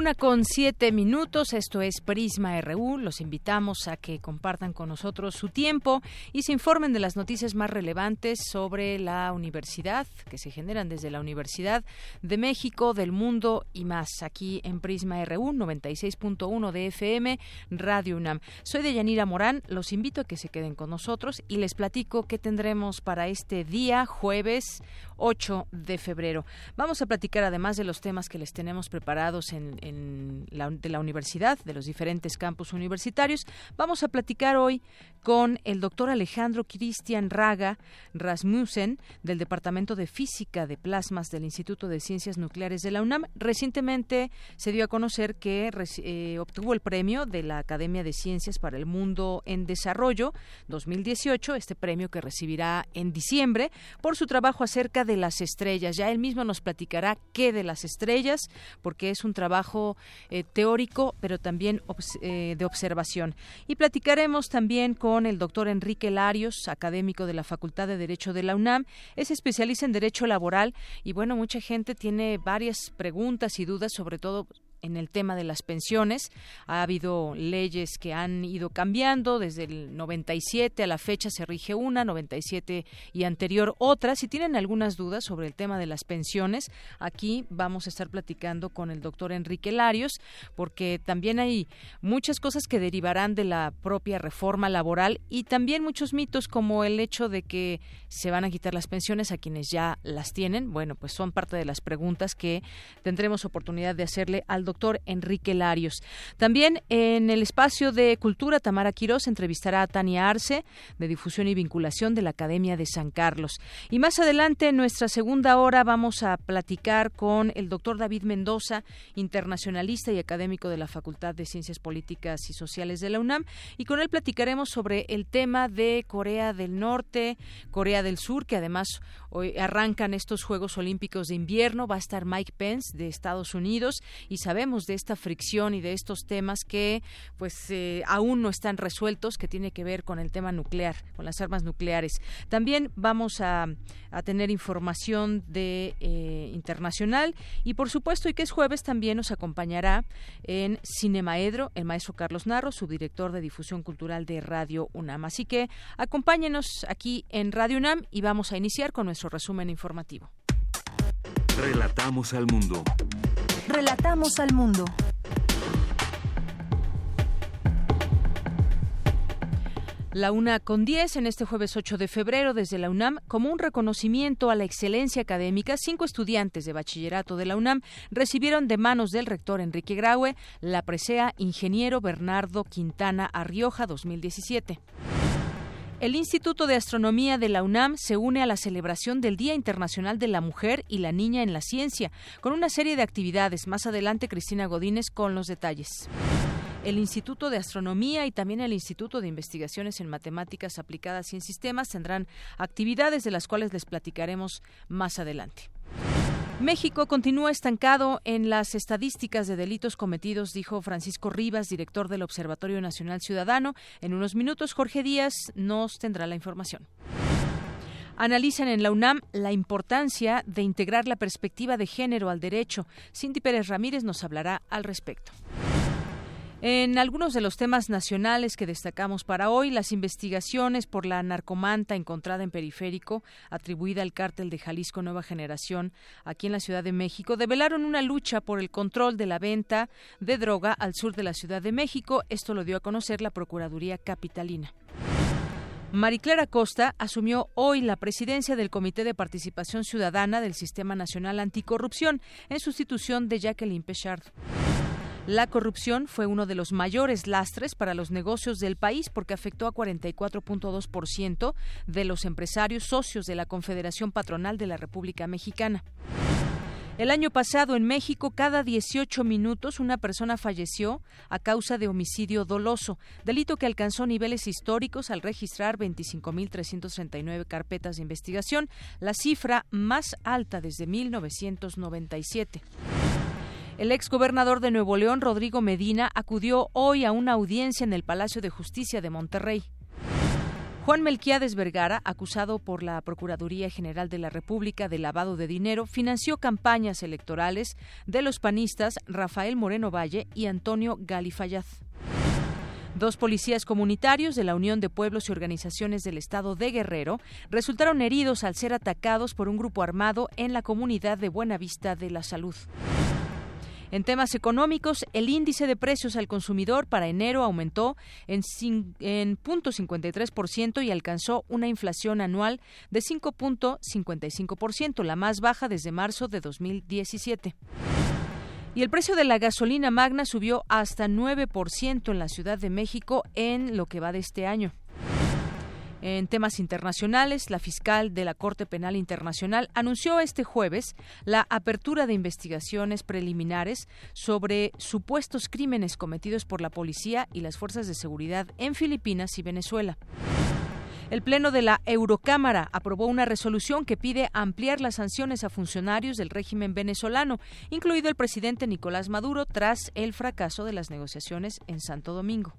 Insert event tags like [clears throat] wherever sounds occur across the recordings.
Una con siete minutos, esto es Prisma RU. Los invitamos a que compartan con nosotros su tiempo y se informen de las noticias más relevantes sobre la universidad, que se generan desde la Universidad de México, del mundo y más, aquí en Prisma RU 96.1 de FM, Radio UNAM. Soy de Yanira Morán, los invito a que se queden con nosotros y les platico qué tendremos para este día, jueves 8 de febrero. Vamos a platicar además de los temas que les tenemos preparados en, la, de la universidad, de los diferentes campus universitarios. Vamos a platicar hoy con el doctor Alejandro Cristian Raga Rasmussen del Departamento de Física de Plasmas del Instituto de Ciencias Nucleares de la UNAM. Recientemente se dio a conocer que eh, obtuvo el premio de la Academia de Ciencias para el Mundo en Desarrollo 2018, este premio que recibirá en diciembre por su trabajo acerca de de las estrellas. Ya él mismo nos platicará qué de las estrellas, porque es un trabajo eh, teórico, pero también eh, de observación. Y platicaremos también con el doctor Enrique Larios, académico de la Facultad de Derecho de la UNAM. Es especialista en Derecho Laboral y, bueno, mucha gente tiene varias preguntas y dudas, sobre todo en el tema de las pensiones. Ha habido leyes que han ido cambiando desde el 97 a la fecha se rige una, 97 y anterior otra. Si tienen algunas dudas sobre el tema de las pensiones, aquí vamos a estar platicando con el doctor Enrique Larios, porque también hay muchas cosas que derivarán de la propia reforma laboral y también muchos mitos como el hecho de que se van a quitar las pensiones a quienes ya las tienen. Bueno, pues son parte de las preguntas que tendremos oportunidad de hacerle al doctor Enrique Larios. También en el espacio de cultura, Tamara Quirós entrevistará a Tania Arce, de difusión y vinculación de la Academia de San Carlos. Y más adelante, en nuestra segunda hora, vamos a platicar con el doctor David Mendoza, internacionalista y académico de la Facultad de Ciencias Políticas y Sociales de la UNAM, y con él platicaremos sobre el tema de Corea del Norte, Corea del Sur, que además hoy arrancan estos Juegos Olímpicos de invierno. Va a estar Mike Pence de Estados Unidos y saber de esta fricción y de estos temas que pues eh, aún no están resueltos que tiene que ver con el tema nuclear, con las armas nucleares. También vamos a, tener información de eh, internacional y por supuesto y que es jueves también nos acompañará en Cinemaedro el maestro Carlos Narro, subdirector de difusión cultural de Radio UNAM. Así que acompáñenos aquí en Radio UNAM y vamos a iniciar con nuestro resumen informativo. Relatamos al mundo. Relatamos al mundo. La UNA con 10 en este jueves 8 de febrero desde la UNAM como un reconocimiento a la excelencia académica, cinco estudiantes de bachillerato de la UNAM recibieron de manos del rector Enrique Graue la presea Ingeniero Bernardo Quintana Arrioja 2017. El Instituto de Astronomía de la UNAM se une a la celebración del Día Internacional de la Mujer y la Niña en la Ciencia, con una serie de actividades. Más adelante, Cristina Godínez con los detalles. El Instituto de Astronomía y también el Instituto de Investigaciones en Matemáticas Aplicadas y en Sistemas tendrán actividades de las cuales les platicaremos más adelante. México continúa estancado en las estadísticas de delitos cometidos, dijo Francisco Rivas, director del Observatorio Nacional Ciudadano. En unos minutos, Jorge Díaz nos tendrá la información. Analizan en la UNAM la importancia de integrar la perspectiva de género al derecho. Cindy Pérez Ramírez nos hablará al respecto. En algunos de los temas nacionales que destacamos para hoy, las investigaciones por la narcomanta encontrada en periférico, atribuida al cártel de Jalisco Nueva Generación, aquí en la Ciudad de México, develaron una lucha por el control de la venta de droga al sur de la Ciudad de México. Esto lo dio a conocer la Procuraduría Capitalina. Mariclara Costa asumió hoy la presidencia del Comité de Participación Ciudadana del Sistema Nacional Anticorrupción en sustitución de Jacqueline Pechard. La corrupción fue uno de los mayores lastres para los negocios del país porque afectó a 44.2% de los empresarios socios de la Confederación Patronal de la República Mexicana. El año pasado en México, cada 18 minutos una persona falleció a causa de homicidio doloso, delito que alcanzó niveles históricos al registrar 25.339 carpetas de investigación, la cifra más alta desde 1997. El exgobernador de Nuevo León, Rodrigo Medina, acudió hoy a una audiencia en el Palacio de Justicia de Monterrey. Juan Melquiades Vergara, acusado por la Procuraduría General de la República de lavado de dinero, financió campañas electorales de los panistas Rafael Moreno Valle y Antonio Galifayaz. Dos policías comunitarios de la Unión de Pueblos y Organizaciones del Estado de Guerrero resultaron heridos al ser atacados por un grupo armado en la comunidad de Buenavista de la Salud. En temas económicos, el índice de precios al consumidor para enero aumentó en, en 0.53% y alcanzó una inflación anual de 5.55%, la más baja desde marzo de 2017. Y el precio de la gasolina magna subió hasta 9% en la Ciudad de México en lo que va de este año. En temas internacionales, la fiscal de la Corte Penal Internacional anunció este jueves la apertura de investigaciones preliminares sobre supuestos crímenes cometidos por la policía y las fuerzas de seguridad en Filipinas y Venezuela. El Pleno de la Eurocámara aprobó una resolución que pide ampliar las sanciones a funcionarios del régimen venezolano, incluido el presidente Nicolás Maduro, tras el fracaso de las negociaciones en Santo Domingo.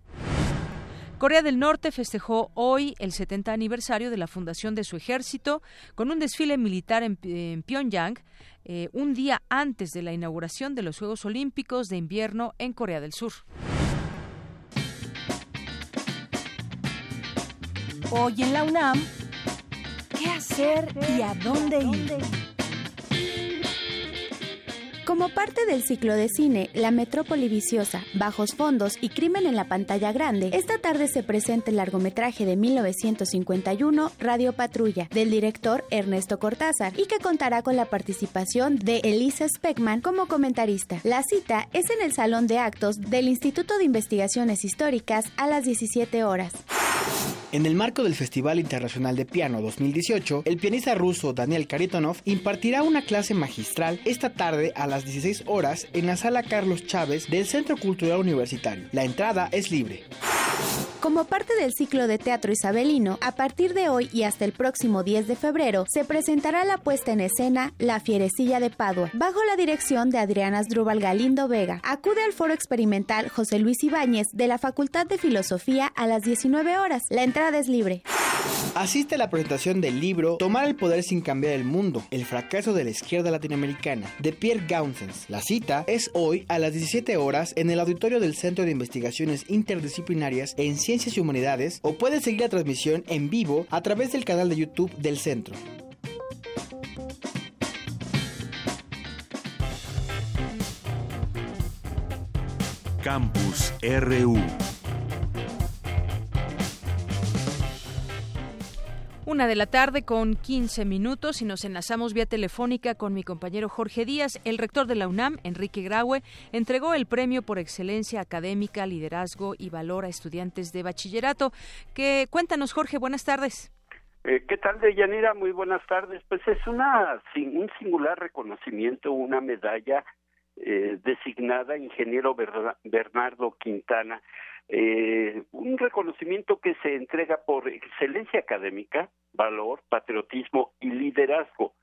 Corea del Norte festejó hoy el 70 aniversario de la fundación de su ejército con un desfile militar en, Pyongyang, eh, un día antes de la inauguración de los Juegos Olímpicos de Invierno en Corea del Sur. Hoy en la UNAM, ¿qué hacer y a dónde ir? Como parte del ciclo de cine La Metrópoli Viciosa, Bajos Fondos y Crimen en la Pantalla Grande, esta tarde se presenta el largometraje de 1951 Radio Patrulla, del director Ernesto Cortázar, y que contará con la participación de Elisa Speckman como comentarista. La cita es en el Salón de Actos del Instituto de Investigaciones Históricas a las 17 horas. En el marco del Festival Internacional de Piano 2018, el pianista ruso Daniel Karitonov impartirá una clase magistral esta tarde a las 16 horas en la sala Carlos Chávez del Centro Cultural Universitario. La entrada es libre. Como parte del ciclo de teatro isabelino, a partir de hoy y hasta el próximo 10 de febrero se presentará la puesta en escena La Fierecilla de Padua, bajo la dirección de Adriana Asdrúbal Galindo Vega. Acude al foro experimental José Luis Ibáñez de la Facultad de Filosofía a las 19 horas. La entrada es libre. Asiste a la presentación del libro Tomar el poder sin cambiar el mundo, el fracaso de la izquierda latinoamericana, de Pierre Gaunsens. La cita es hoy a las 17 horas en el auditorio del Centro de Investigaciones Interdisciplinarias en Ciencias y Humanidades o puede seguir la transmisión en vivo a través del canal de YouTube del centro. Campus RU Una de la tarde con 15 minutos y nos enlazamos vía telefónica con mi compañero Jorge Díaz. El rector de la UNAM, Enrique Graue, entregó el premio por excelencia académica, liderazgo y valor a estudiantes de bachillerato. Que cuéntanos, Jorge, buenas tardes. Eh, ¿Qué tal, Deyanira? Muy buenas tardes. Pues es una un singular reconocimiento, una medalla eh, designada ingeniero Bernardo Quintana eh, un reconocimiento que se entrega por excelencia académica, valor, patriotismo y liderazgo.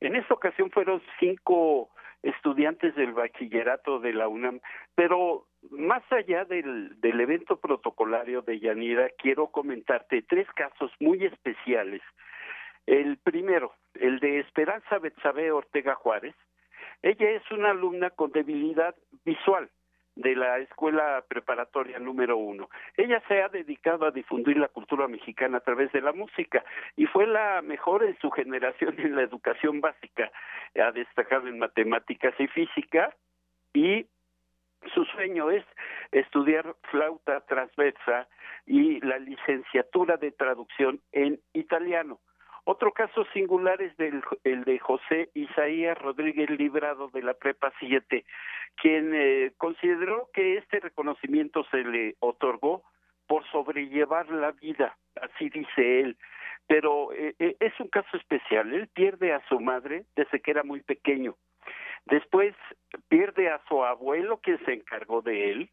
En esta ocasión fueron cinco estudiantes del bachillerato de la UNAM, pero más allá del, del evento protocolario de Yanira, quiero comentarte tres casos muy especiales. El primero, el de Esperanza Betsabe Ortega Juárez. Ella es una alumna con debilidad visual de la escuela preparatoria número uno. Ella se ha dedicado a difundir la cultura mexicana a través de la música y fue la mejor en su generación en la educación básica. Ha destacado en matemáticas y física y su sueño es estudiar flauta transversa y la licenciatura de traducción en italiano. Otro caso singular es el de José Isaías Rodríguez Librado de la Prepa 7, quien eh, consideró que este reconocimiento se le otorgó por sobrellevar la vida, así dice él. Pero eh, eh, es un caso especial. Él pierde a su madre desde que era muy pequeño. Después pierde a su abuelo, quien se encargó de él,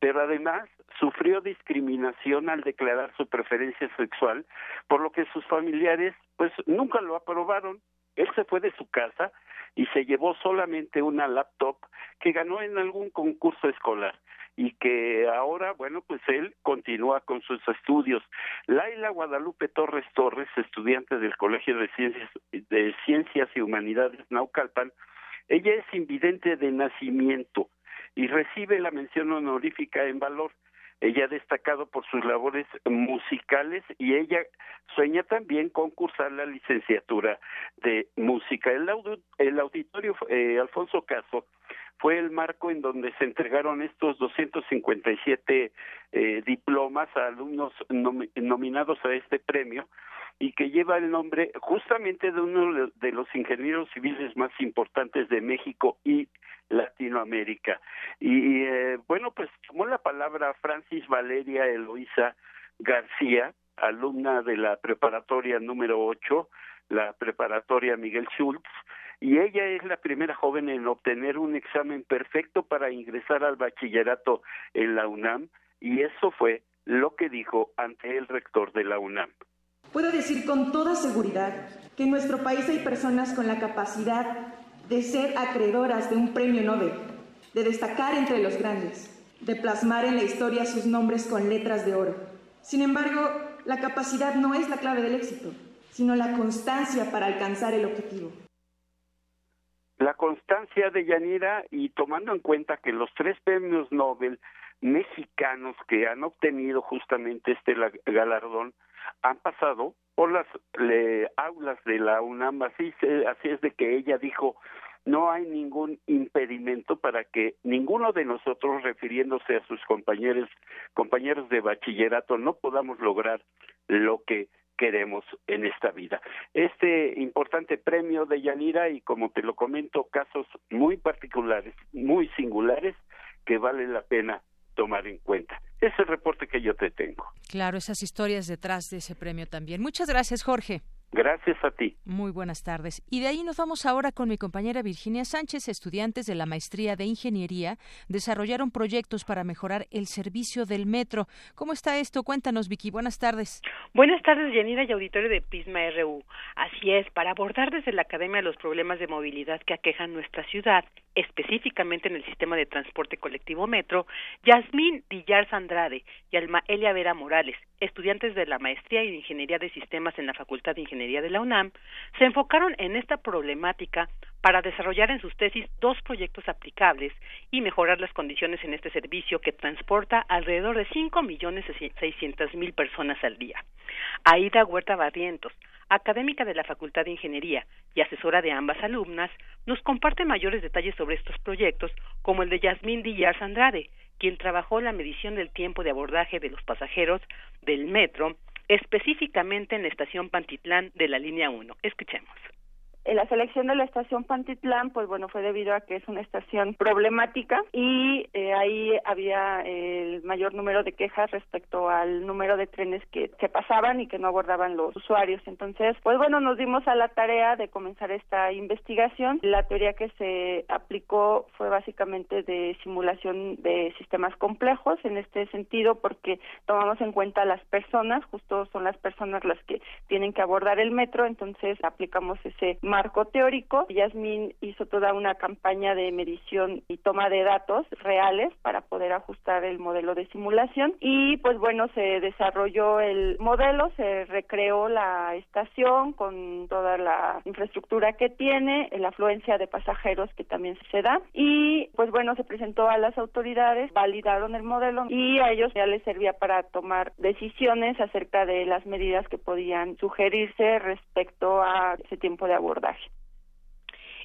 pero además sufrió discriminación al declarar su preferencia sexual, por lo que sus familiares pues nunca lo aprobaron. Él se fue de su casa y se llevó solamente una laptop que ganó en algún concurso escolar y que ahora, bueno, pues él continúa con sus estudios. Laila Guadalupe Torres Torres, estudiante del Colegio de Ciencias, de Ciencias y Humanidades Naucalpan, ella es invidente de nacimiento y recibe la mención honorífica en valor. Ella ha destacado por sus labores musicales y ella sueña también concursar la licenciatura de música. El, el auditorio eh, Alfonso Caso fue el marco en donde se entregaron estos 257 eh, diplomas a alumnos nominados a este premio y que lleva el nombre justamente de uno de los ingenieros civiles más importantes de México y Latinoamérica. Y eh, bueno, pues tomó la palabra Francis Valeria Eloisa García, alumna de la preparatoria número 8, la preparatoria Miguel Schultz, y ella es la primera joven en obtener un examen perfecto para ingresar al bachillerato en la UNAM, y eso fue lo que dijo ante el rector de la UNAM. Puedo decir con toda seguridad que en nuestro país hay personas con la capacidad de ser acreedoras de un premio Nobel, de destacar entre los grandes, de plasmar en la historia sus nombres con letras de oro. Sin embargo, la capacidad no es la clave del éxito, sino la constancia para alcanzar el objetivo. La constancia de Yanira y tomando en cuenta que los tres premios Nobel mexicanos que han obtenido justamente este galardón han pasado por las aulas de la UNAM, así, así es de que ella dijo, no hay ningún impedimento para que ninguno de nosotros, refiriéndose a sus compañeros, compañeros de bachillerato, no podamos lograr lo que queremos en esta vida. Este importante premio de Yanira y como te lo comento, casos muy particulares, muy singulares que valen la pena tomar en cuenta. Es el reporte que yo te tengo. Claro, esas historias detrás de ese premio también. Muchas gracias, Jorge. Gracias a ti. Muy buenas tardes. Y de ahí nos vamos ahora con mi compañera Virginia Sánchez. Estudiantes de la maestría de Ingeniería desarrollaron proyectos para mejorar el servicio del metro. ¿Cómo está esto? Cuéntanos, Vicky. Buenas tardes. Buenas tardes, Yanira y auditorio de Pisma RU. Así es, para abordar desde la Academia los problemas de movilidad que aquejan nuestra ciudad, específicamente en el sistema de transporte colectivo metro, Yasmín Dillar Andrade y Alma Elia Vera Morales, estudiantes de la maestría en Ingeniería de Sistemas en la Facultad de Ingeniería de la UNAM, se enfocaron en esta problemática para desarrollar en sus tesis dos proyectos aplicables y mejorar las condiciones en este servicio que transporta alrededor de cinco millones seiscientas personas al día. Aida Huerta Barrientos, académica de la Facultad de Ingeniería y asesora de ambas alumnas, nos comparte mayores detalles sobre estos proyectos, como el de Yasmín Díaz Andrade, quien trabajó la medición del tiempo de abordaje de los pasajeros del metro, específicamente en la estación Pantitlán de la línea 1. Escuchemos la selección de la estación Pantitlán, pues bueno, fue debido a que es una estación problemática y eh, ahí había el mayor número de quejas respecto al número de trenes que, que pasaban y que no abordaban los usuarios. Entonces, pues bueno, nos dimos a la tarea de comenzar esta investigación. La teoría que se aplicó fue básicamente de simulación de sistemas complejos en este sentido porque tomamos en cuenta las personas, justo son las personas las que tienen que abordar el metro, entonces aplicamos ese marco teórico. Yasmín hizo toda una campaña de medición y toma de datos reales para poder ajustar el modelo de simulación y pues bueno, se desarrolló el modelo, se recreó la estación con toda la infraestructura que tiene, la afluencia de pasajeros que también se da y pues bueno, se presentó a las autoridades, validaron el modelo y a ellos ya les servía para tomar decisiones acerca de las medidas que podían sugerirse respecto a ese tiempo de abordaje.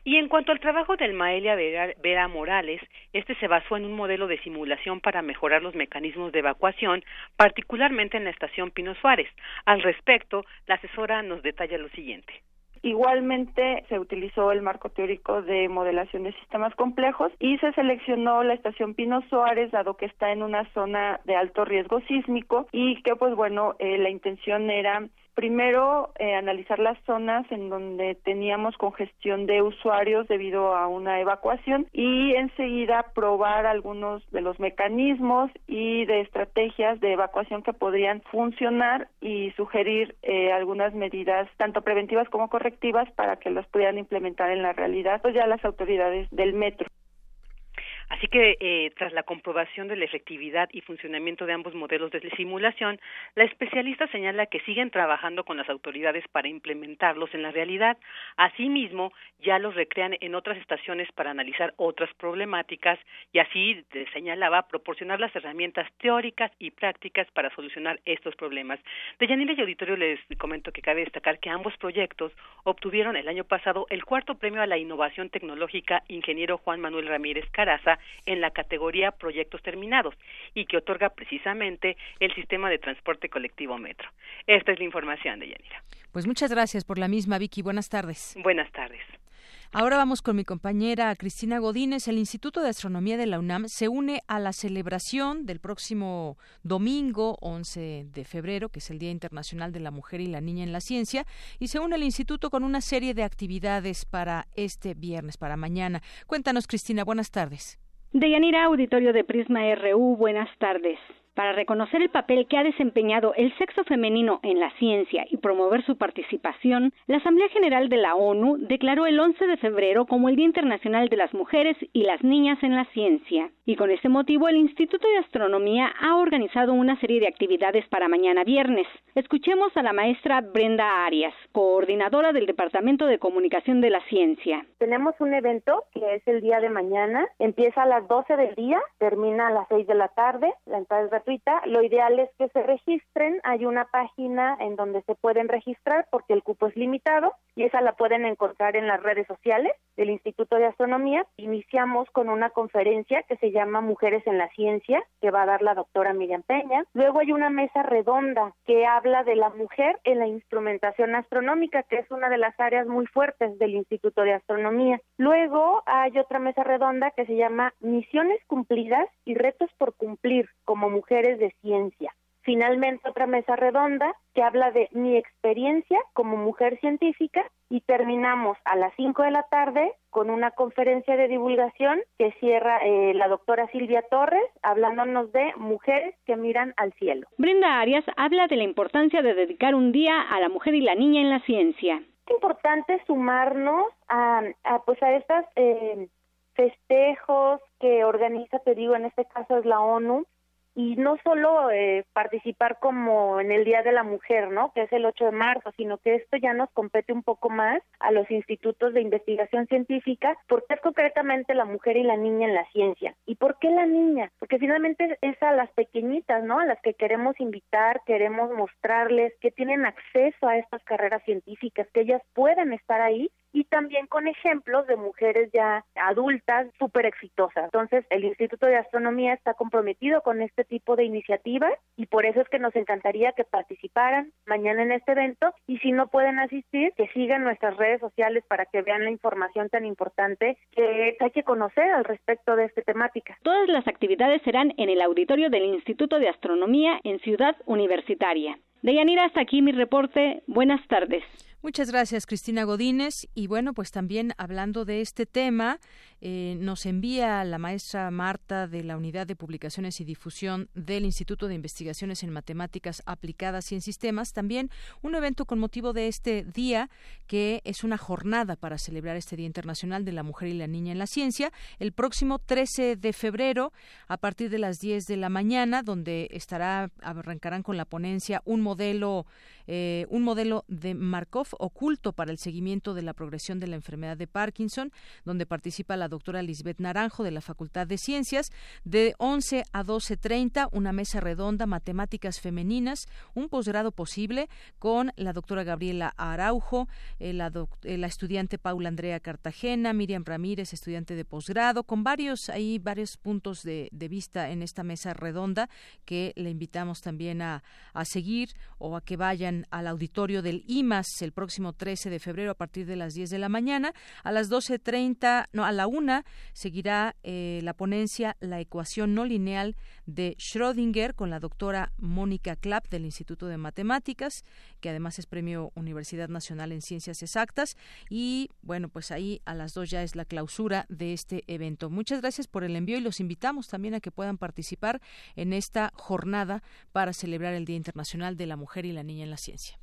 Y en cuanto al trabajo del Maelia Vera, Morales, este se basó en un modelo de simulación para mejorar los mecanismos de evacuación, particularmente en la estación Pino Suárez. Al respecto, la asesora nos detalla lo siguiente. Igualmente se utilizó el marco teórico de modelación de sistemas complejos y se seleccionó la estación Pino Suárez, dado que está en una zona de alto riesgo sísmico y que, pues bueno, eh, la intención era Primero, eh, analizar las zonas en donde teníamos congestión de usuarios debido a una evacuación y enseguida probar algunos de los mecanismos y de estrategias de evacuación que podrían funcionar y sugerir eh, algunas medidas tanto preventivas como correctivas para que las pudieran implementar en la realidad pues ya las autoridades del metro. Así que, eh, tras la comprobación de la efectividad y funcionamiento de ambos modelos de simulación, la especialista señala que siguen trabajando con las autoridades para implementarlos en la realidad. Asimismo, ya los recrean en otras estaciones para analizar otras problemáticas y así, señalaba, proporcionar las herramientas teóricas y prácticas para solucionar estos problemas. De Yanila y Auditorio les comento que cabe destacar que ambos proyectos obtuvieron el año pasado el cuarto premio a la innovación tecnológica Ingeniero Juan Manuel Ramírez Caraza en la categoría Proyectos Terminados y que otorga precisamente el sistema de transporte colectivo Metro. Esta es la información de Yanira. Pues muchas gracias por la misma, Vicky. Buenas tardes. Buenas tardes. Ahora vamos con mi compañera Cristina Godínez. El Instituto de Astronomía de la UNAM se une a la celebración del próximo domingo 11 de febrero, que es el Día Internacional de la Mujer y la Niña en la Ciencia, y se une el instituto con una serie de actividades para este viernes, para mañana. Cuéntanos, Cristina, buenas tardes. Deyanira, auditorio de Prisma RU, buenas tardes. Para reconocer el papel que ha desempeñado el sexo femenino en la ciencia y promover su participación, la Asamblea General de la ONU declaró el 11 de febrero como el Día Internacional de las Mujeres y las Niñas en la Ciencia. Y con este motivo, el Instituto de Astronomía ha organizado una serie de actividades para mañana viernes. Escuchemos a la maestra Brenda Arias, coordinadora del Departamento de Comunicación de la Ciencia. Tenemos un evento que es el día de mañana. Empieza a las 12 del día, termina a las 6 de la tarde. La entrada es lo ideal es que se registren. Hay una página en donde se pueden registrar porque el cupo es limitado y esa la pueden encontrar en las redes sociales del Instituto de Astronomía. Iniciamos con una conferencia que se llama Mujeres en la Ciencia, que va a dar la doctora Miriam Peña. Luego hay una mesa redonda que habla de la mujer en la instrumentación astronómica, que es una de las áreas muy fuertes del Instituto de Astronomía. Luego hay otra mesa redonda que se llama Misiones cumplidas y retos por cumplir como mujer de ciencia. Finalmente, otra mesa redonda que habla de mi experiencia como mujer científica y terminamos a las 5 de la tarde con una conferencia de divulgación que cierra eh, la doctora Silvia Torres hablándonos de mujeres que miran al cielo. Brenda Arias habla de la importancia de dedicar un día a la mujer y la niña en la ciencia. Es importante sumarnos a, pues a estas eh, festejos que organiza, te digo, en este caso es la ONU, y no solo eh, participar como en el Día de la Mujer, ¿no? Que es el 8 de marzo, sino que esto ya nos compete un poco más a los institutos de investigación científica, porque es concretamente la mujer y la niña en la ciencia. ¿Y por qué la niña? Porque finalmente es a las pequeñitas, ¿no? A las que queremos invitar, queremos mostrarles que tienen acceso a estas carreras científicas, que ellas pueden estar ahí y también con ejemplos de mujeres ya adultas súper exitosas. Entonces, el Instituto de Astronomía está comprometido con este tipo de iniciativas y por eso es que nos encantaría que participaran mañana en este evento y si no pueden asistir, que sigan nuestras redes sociales para que vean la información tan importante que hay que conocer al respecto de esta temática. Todas las actividades serán en el auditorio del Instituto de Astronomía en Ciudad Universitaria. Deyanira, hasta aquí mi reporte. Buenas tardes. Muchas gracias, Cristina Godínez. Y bueno, pues también hablando de este tema, eh, nos envía la maestra Marta de la Unidad de Publicaciones y Difusión del Instituto de Investigaciones en Matemáticas Aplicadas y en Sistemas. También un evento con motivo de este día, que es una jornada para celebrar este Día Internacional de la Mujer y la Niña en la Ciencia, el próximo 13 de febrero, a partir de las 10 de la mañana, donde estará, arrancarán con la ponencia un modelo eh, un modelo de Markov oculto para el seguimiento de la progresión de la enfermedad de Parkinson, donde participa la doctora Lisbeth Naranjo de la Facultad de Ciencias. De 11 a 12.30, una mesa redonda, matemáticas femeninas, un posgrado posible con la doctora Gabriela Araujo, eh, la, eh, la, estudiante Paula Andrea Cartagena, Miriam Ramírez, estudiante de posgrado, con varios, ahí varios puntos de, vista en esta mesa redonda que le invitamos también a, a seguir o a que vayan al auditorio del IMAS el próximo 13 de febrero a partir de las 10 de la mañana. A las 12.30, no, a la una seguirá eh, la ponencia La ecuación no lineal de Schrödinger con la doctora Mónica Klapp del Instituto de Matemáticas, que además es premio Universidad Nacional en Ciencias Exactas. Y bueno, pues ahí a las dos ya es la clausura de este evento. Muchas gracias por el envío y los invitamos también a que puedan participar en esta jornada para celebrar el Día Internacional de la Mujer y la Niña en la Ciencia.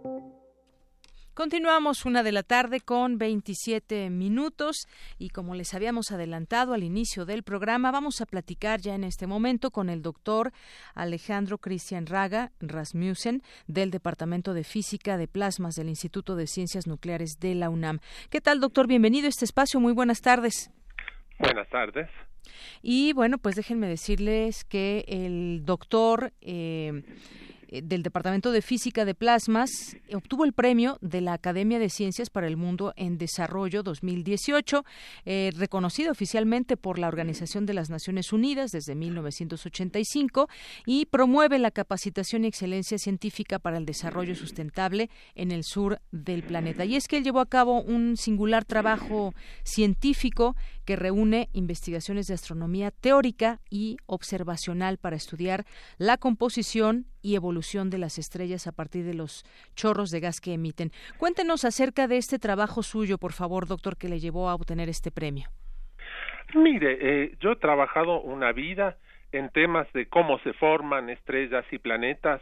Continuamos una de la tarde con 27 minutos y como les habíamos adelantado al inicio del programa, vamos a platicar ya en este momento con el doctor Alejandro Cristian Raga Rasmussen del Departamento de Física de Plasmas del Instituto de Ciencias Nucleares de la UNAM. ¿Qué tal, doctor? Bienvenido a este espacio. Muy buenas tardes. Buenas tardes. Y bueno, pues déjenme decirles que el doctor eh, del Departamento de Física de Plasmas obtuvo el premio de la Academia de Ciencias para el Mundo en Desarrollo 2018, eh, reconocido oficialmente por la Organización de las Naciones Unidas desde 1985 y promueve la capacitación y excelencia científica para el desarrollo sustentable en el sur del planeta. Y es que él llevó a cabo un singular trabajo científico que reúne investigaciones de astronomía teórica y observacional para estudiar la composición y evolución de las estrellas a partir de los chorros de gas que emiten. Cuéntenos acerca de este trabajo suyo, por favor, doctor, que le llevó a obtener este premio. Mire, eh, yo he trabajado una vida en temas de cómo se forman estrellas y planetas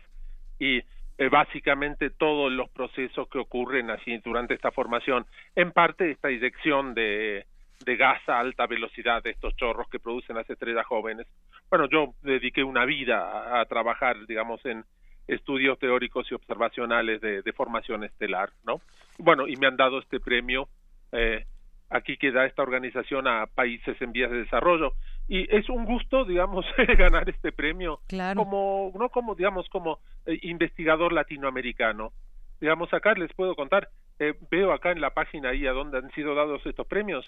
y eh, básicamente todos los procesos que ocurren así durante esta formación. En parte esta inyección de de gas a alta velocidad de estos chorros que producen las estrellas jóvenes. Bueno, yo dediqué una vida a, trabajar, digamos, en estudios teóricos y observacionales de, formación estelar, ¿no? Bueno, y me han dado este premio eh, aquí que da esta organización a países en vías de desarrollo y es un gusto digamos [laughs] ganar este premio como no como digamos como eh, investigador latinoamericano digamos acá les puedo contar eh, veo acá en la página ahí a donde han sido dados estos premios.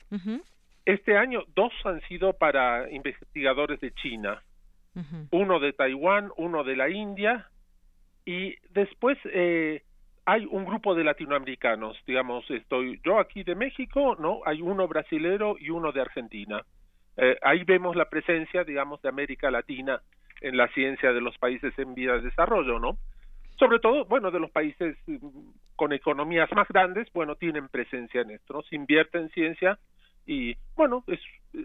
Este año dos han sido para investigadores de China, uno de Taiwán, uno de la India y después eh, hay un grupo de latinoamericanos, digamos, estoy yo aquí de México, no, hay uno brasilero y uno de Argentina. Eh, ahí vemos la presencia, digamos, de América Latina en la ciencia de los países en vía de desarrollo, ¿no? sobre todo, bueno, de los países mm, con economías más grandes, bueno, tienen presencia en esto, ¿no? Se invierte en ciencia y, bueno, es,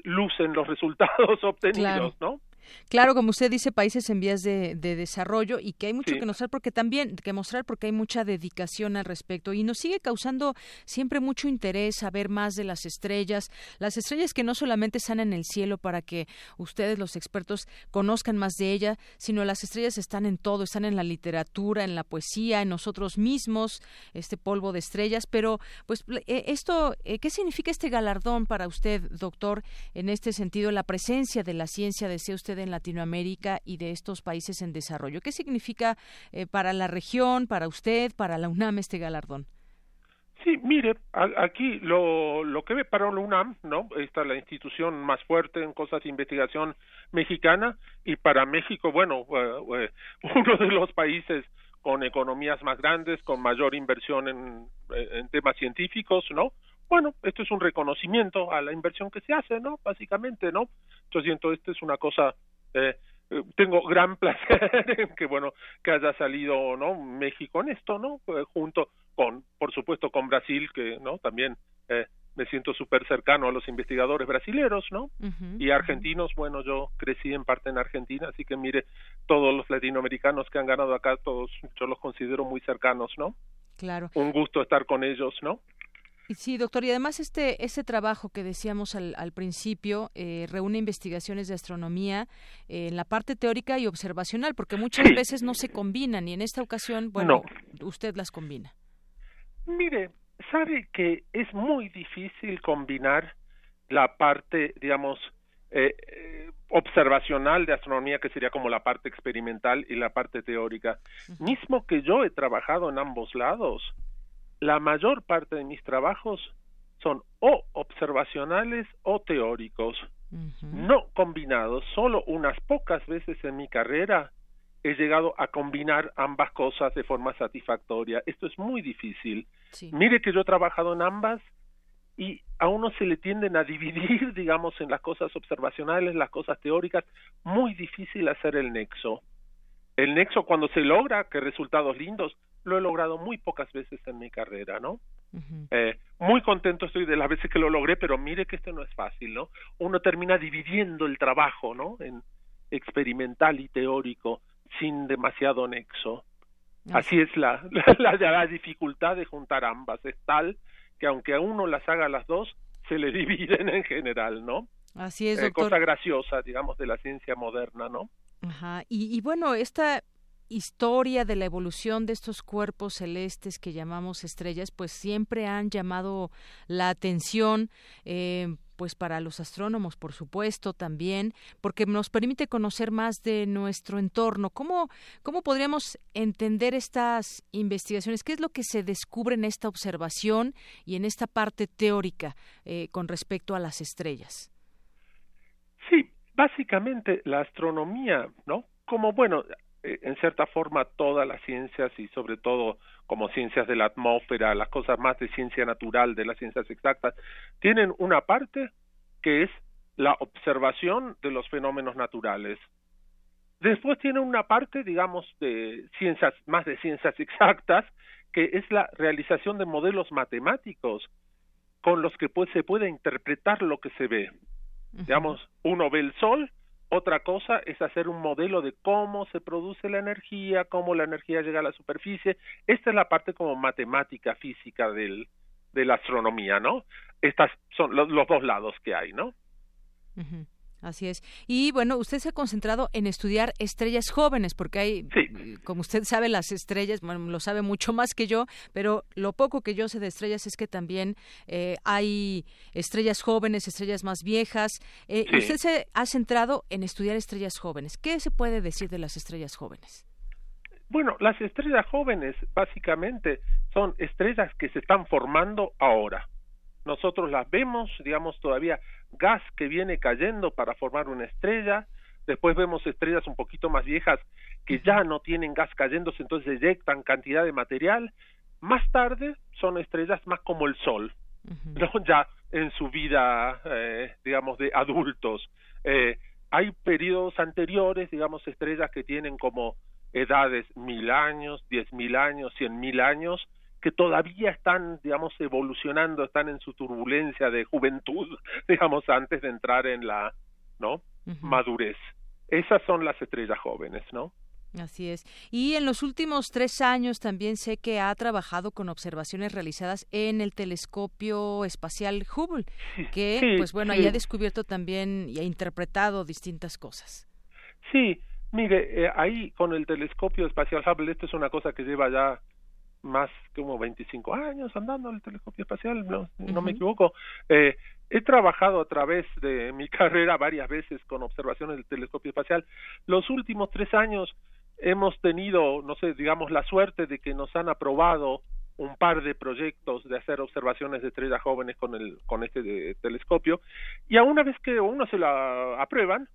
lucen los [laughs] resultados obtenidos, ¿no? Claro, como usted dice, países en vías de, desarrollo y que hay mucho que mostrar porque también que mostrar porque hay mucha dedicación al respecto y nos sigue causando siempre mucho interés saber más de las estrellas, las estrellas que no solamente están en el cielo para que ustedes los expertos conozcan más de ella, sino las estrellas están en todo, están en la literatura, en la poesía, en nosotros mismos, este polvo de estrellas, pero pues eh, esto eh, ¿qué significa este galardón para usted, doctor, en este sentido la presencia de la ciencia desea usted en Latinoamérica y de estos países en desarrollo. ¿Qué significa eh, para la región, para usted, para la UNAM este galardón? Sí, mire, aquí lo, lo que ve para la UNAM, ¿no? Esta es la institución más fuerte en cosas de investigación mexicana y para México, bueno, eh, eh, [laughs] uno de los países con economías más grandes, con mayor inversión en, en temas científicos, ¿no? bueno, esto es un reconocimiento a la inversión que se hace, ¿no? Básicamente, ¿no? Yo siento, esto es una cosa, eh, eh tengo gran [laughs] placer en que, bueno, que haya salido, ¿no? México en esto, ¿no? Eh, junto con, por supuesto, con Brasil, que, ¿no? También eh, me siento súper cercano a los investigadores brasileros, ¿no? y argentinos, bueno, yo crecí en parte en Argentina, así que mire, todos los latinoamericanos que han ganado acá, todos yo los considero muy cercanos, ¿no? Claro. Un gusto estar con ellos, ¿no? Sí, doctor, y además este, ese trabajo que decíamos al, al principio eh, reúne investigaciones de astronomía eh, en la parte teórica y observacional, porque muchas veces no se combinan y en esta ocasión, bueno, usted las combina. Mire, sabe que es muy difícil combinar la parte, digamos, eh, observacional de astronomía, que sería como la parte experimental, y la parte teórica. Mismo que yo he trabajado en ambos lados, la mayor parte de mis trabajos son o observacionales o teóricos, no combinados. Solo unas pocas veces en mi carrera he llegado a combinar ambas cosas de forma satisfactoria. Esto es muy difícil. Mire que yo he trabajado en ambas y a uno se le tienden a dividir, [laughs] digamos, en las cosas observacionales, las cosas teóricas. Muy difícil hacer el nexo. El nexo cuando se logra, que resultados lindos, lo he logrado muy pocas veces en mi carrera, ¿no? eh, muy contento estoy de las veces que lo logré, pero mire que esto no es fácil, ¿no? Uno termina dividiendo el trabajo, ¿no? En experimental y teórico, sin demasiado nexo. Así es [laughs] la, la, la, dificultad de juntar ambas, es tal que aunque a uno las haga las dos, se le [laughs] dividen en general, ¿no? Así es, eh, doctor. cosa graciosa, digamos, de la ciencia moderna, ¿no? Ajá. Y, y bueno, esta historia de la evolución de estos cuerpos celestes que llamamos estrellas, pues siempre han llamado la atención. Eh, pues para los astrónomos, por supuesto, también, porque nos permite conocer más de nuestro entorno. ¿Cómo, cómo podríamos entender estas investigaciones? ¿Qué es lo que se descubre en esta observación y en esta parte teórica eh, con respecto a las estrellas? Sí, básicamente la astronomía, ¿no? Como, bueno, en cierta forma todas las ciencias y sobre todo como ciencias de la atmósfera, las cosas más de ciencia natural, de las ciencias exactas, tienen una parte que es la observación de los fenómenos naturales. Después tiene una parte, digamos, de ciencias, más de ciencias [laughs] exactas, que es la realización de modelos matemáticos con los que pues, se puede interpretar lo que se ve. Digamos, uno ve el sol otra cosa es hacer un modelo de cómo se produce la energía, cómo la energía llega a la superficie. Esta es la parte como matemática física del, de la astronomía, ¿no? Estas son los, los dos lados que hay, ¿no? Así es. Y bueno, usted se ha concentrado en estudiar estrellas jóvenes, porque hay, como usted sabe, las estrellas, bueno, lo sabe mucho más que yo, pero lo poco que yo sé de estrellas es que también eh, hay estrellas jóvenes, estrellas más viejas. Eh, Usted se ha centrado en estudiar estrellas jóvenes. ¿Qué se puede decir de las estrellas jóvenes? Bueno, las estrellas jóvenes básicamente son estrellas que se están formando ahora nosotros las vemos, digamos, todavía gas que viene cayendo para formar una estrella, después vemos estrellas un poquito más viejas que ya no tienen gas cayéndose, entonces eyectan cantidad de material, más tarde son estrellas más como el Sol, ¿no? [laughs] ya en su vida, eh, digamos, de adultos. Eh, hay periodos anteriores, digamos, estrellas que tienen como edades mil años, diez mil años, cien mil años, que todavía están, digamos, evolucionando, están en su turbulencia de juventud, [laughs] digamos, antes de entrar en la, ¿no? Madurez. Esas son las estrellas jóvenes, ¿no? Así es. Y en los últimos tres años también sé que ha trabajado con observaciones realizadas en el telescopio espacial Hubble, que, pues bueno, ahí ha descubierto también y ha interpretado distintas cosas. Sí, mire, eh, ahí con el telescopio espacial Hubble, esto es una cosa que lleva ya más como 25 años andando el telescopio espacial, no, no me equivoco. Eh, he trabajado a través de mi [laughs] carrera varias veces con observaciones del telescopio espacial. Los últimos tres años hemos tenido, no sé, digamos, la suerte de que nos han aprobado un par de proyectos de hacer observaciones de estrellas jóvenes con el con este telescopio y a una vez que uno se la aprueban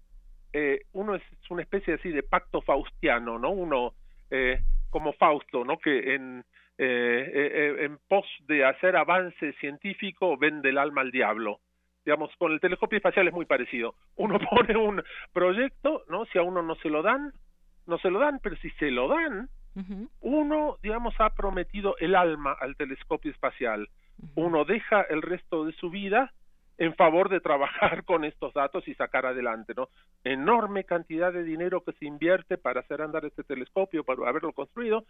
eh, uno es una especie así de pacto faustiano no uno eh, como Fausto no que en eh, eh, en pos de hacer avance científico vende el alma al diablo. Digamos, con el telescopio espacial es muy parecido. Uno [laughs] pone un proyecto, ¿no? Si a uno no se lo dan, no se lo dan, pero si se lo dan, uno, digamos, ha prometido el alma al telescopio espacial. Uno deja el resto de su vida en favor de trabajar [laughs] con estos datos y sacar adelante, ¿no? Enorme cantidad de dinero que se invierte para hacer andar este telescopio, para haberlo construido,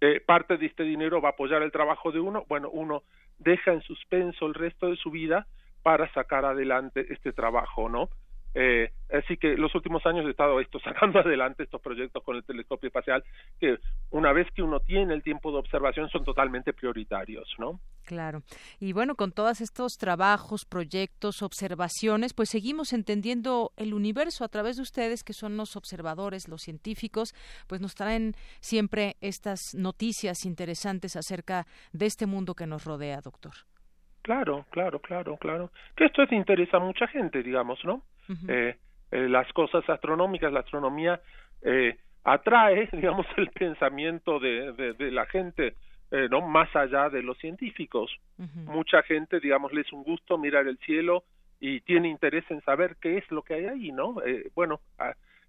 eh, parte de este dinero va a apoyar el trabajo de uno, bueno, uno deja en suspenso el resto de su vida para sacar adelante este trabajo, ¿no? Eh, así que los últimos años he estado [laughs] sacando adelante estos proyectos con el telescopio espacial que una vez que uno tiene el tiempo de observación son totalmente prioritarios, ¿no? Claro. Y bueno, con todos estos trabajos, proyectos, observaciones, pues seguimos entendiendo el universo a través de ustedes, que son los observadores, los científicos, pues nos traen siempre estas noticias interesantes acerca de este mundo que nos rodea, doctor. Claro, claro, claro, claro. Que esto es, interesa a mucha gente, digamos, ¿no? Eh, eh, las cosas astronómicas, la astronomía eh, atrae, [laughs] digamos, el pensamiento de, de, la gente, eh, no más allá de los científicos. Mucha gente, digamos, le es un gusto mirar el cielo y tiene interés en saber qué es lo que hay ahí, ¿no? bueno,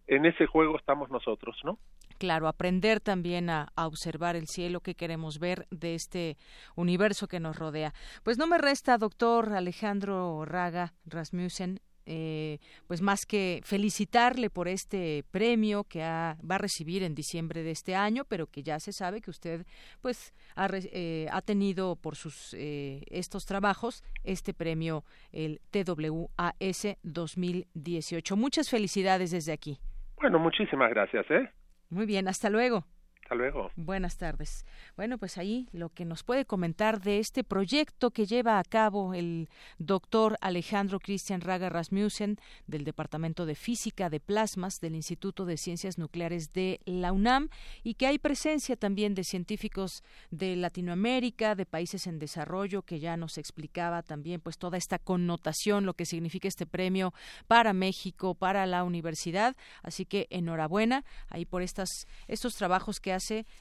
en ese juego estamos nosotros, ¿no? Claro, aprender también a, observar el cielo que queremos ver de este universo que nos rodea. Pues no me resta, doctor Alejandro Raga Rasmussen, eh, pues más que felicitarle por este premio que va a recibir en diciembre de este año, pero que ya se sabe que usted pues ha, eh, tenido por sus eh, estos trabajos este premio el TWAS 2018. Muchas felicidades desde aquí. Bueno, muchísimas gracias, ¿eh? Muy bien, hasta luego luego. Buenas tardes. Bueno, pues ahí lo que nos puede comentar de este proyecto que lleva a cabo el doctor Alejandro Christian Raga Rasmussen del Departamento de Física de Plasmas del Instituto de Ciencias Nucleares de la UNAM y que hay presencia también de científicos de Latinoamérica, de países en desarrollo, que ya nos explicaba también pues toda esta connotación, lo que significa este premio para México, para la universidad. Así que enhorabuena ahí por estas, estos trabajos que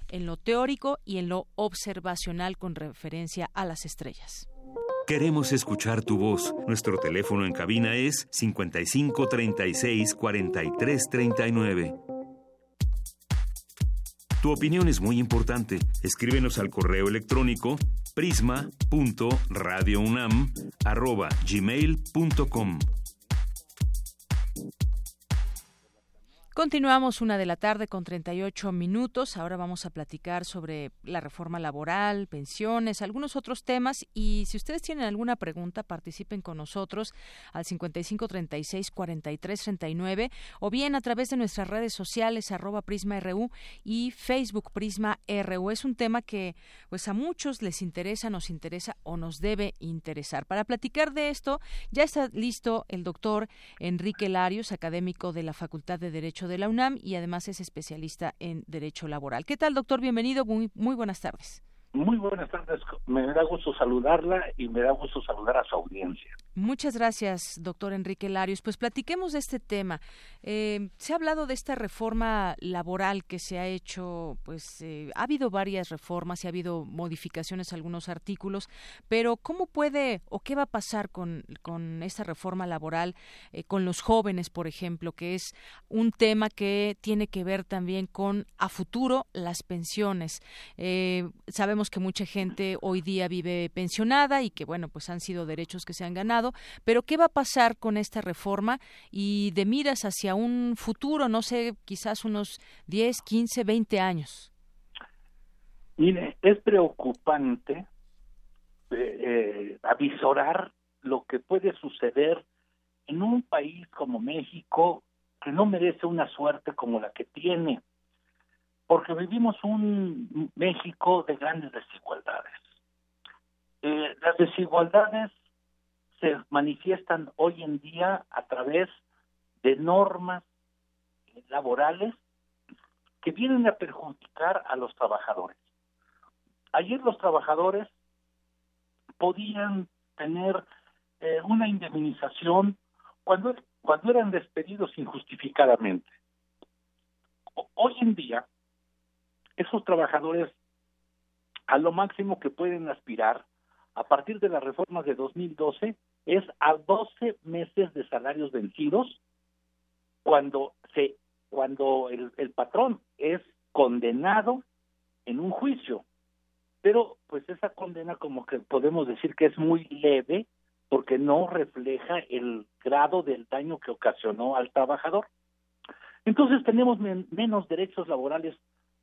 en lo teórico y en lo observacional con referencia a las estrellas. Queremos escuchar tu voz. Nuestro teléfono en cabina es 55 36 43 39. Tu opinión es muy importante. Escríbenos al correo electrónico prisma.radiounam@gmail.com. Continuamos una de la tarde con 38 minutos. Ahora vamos a platicar sobre la reforma laboral, pensiones, algunos otros temas. Y si ustedes tienen alguna pregunta, participen con nosotros al 5536-4339 o bien a través de nuestras redes sociales, arroba PrismaRU y Facebook Prisma RU. Es un tema que pues a muchos les interesa, nos interesa o nos debe interesar. Para platicar de esto, ya está listo el doctor Enrique Larios, académico de la Facultad de Derecho de la UNAM y además es especialista en Derecho Laboral. ¿Qué tal, doctor? Bienvenido, muy, muy buenas tardes. Muy buenas tardes, me da gusto saludarla y me da gusto saludar a su audiencia. Muchas gracias, doctor Enrique Larios. Pues platiquemos de este tema. Eh, se ha hablado de esta reforma laboral que se ha hecho, pues eh, ha habido varias reformas y ha habido modificaciones a algunos artículos, pero ¿cómo puede o qué va a pasar con, con esta reforma laboral eh, con los jóvenes, por ejemplo, que es un tema que tiene que ver también con a futuro las pensiones? sabemos que mucha gente hoy día vive pensionada y que, bueno, pues han sido derechos que se han ganado, pero ¿qué va a pasar con esta reforma y de miras hacia un futuro, no sé, quizás unos 10, 15, 20 años? Mire, es preocupante eh, eh, avisorar lo que puede suceder en un país como México que no merece una suerte como la que tiene porque vivimos un México de grandes desigualdades. Eh, las desigualdades se manifiestan hoy en día a través de normas laborales que vienen a perjudicar a los trabajadores. Ayer los trabajadores podían tener eh, una indemnización cuando, cuando eran despedidos injustificadamente. hoy en día, esos trabajadores a lo máximo que pueden aspirar a partir de las reformas de 2012 es a 12 meses de salarios vencidos cuando se cuando el, el patrón es condenado en un juicio. Pero pues esa condena como que podemos decir que es muy leve porque no refleja el grado del daño que ocasionó al trabajador. Entonces tenemos menos derechos laborales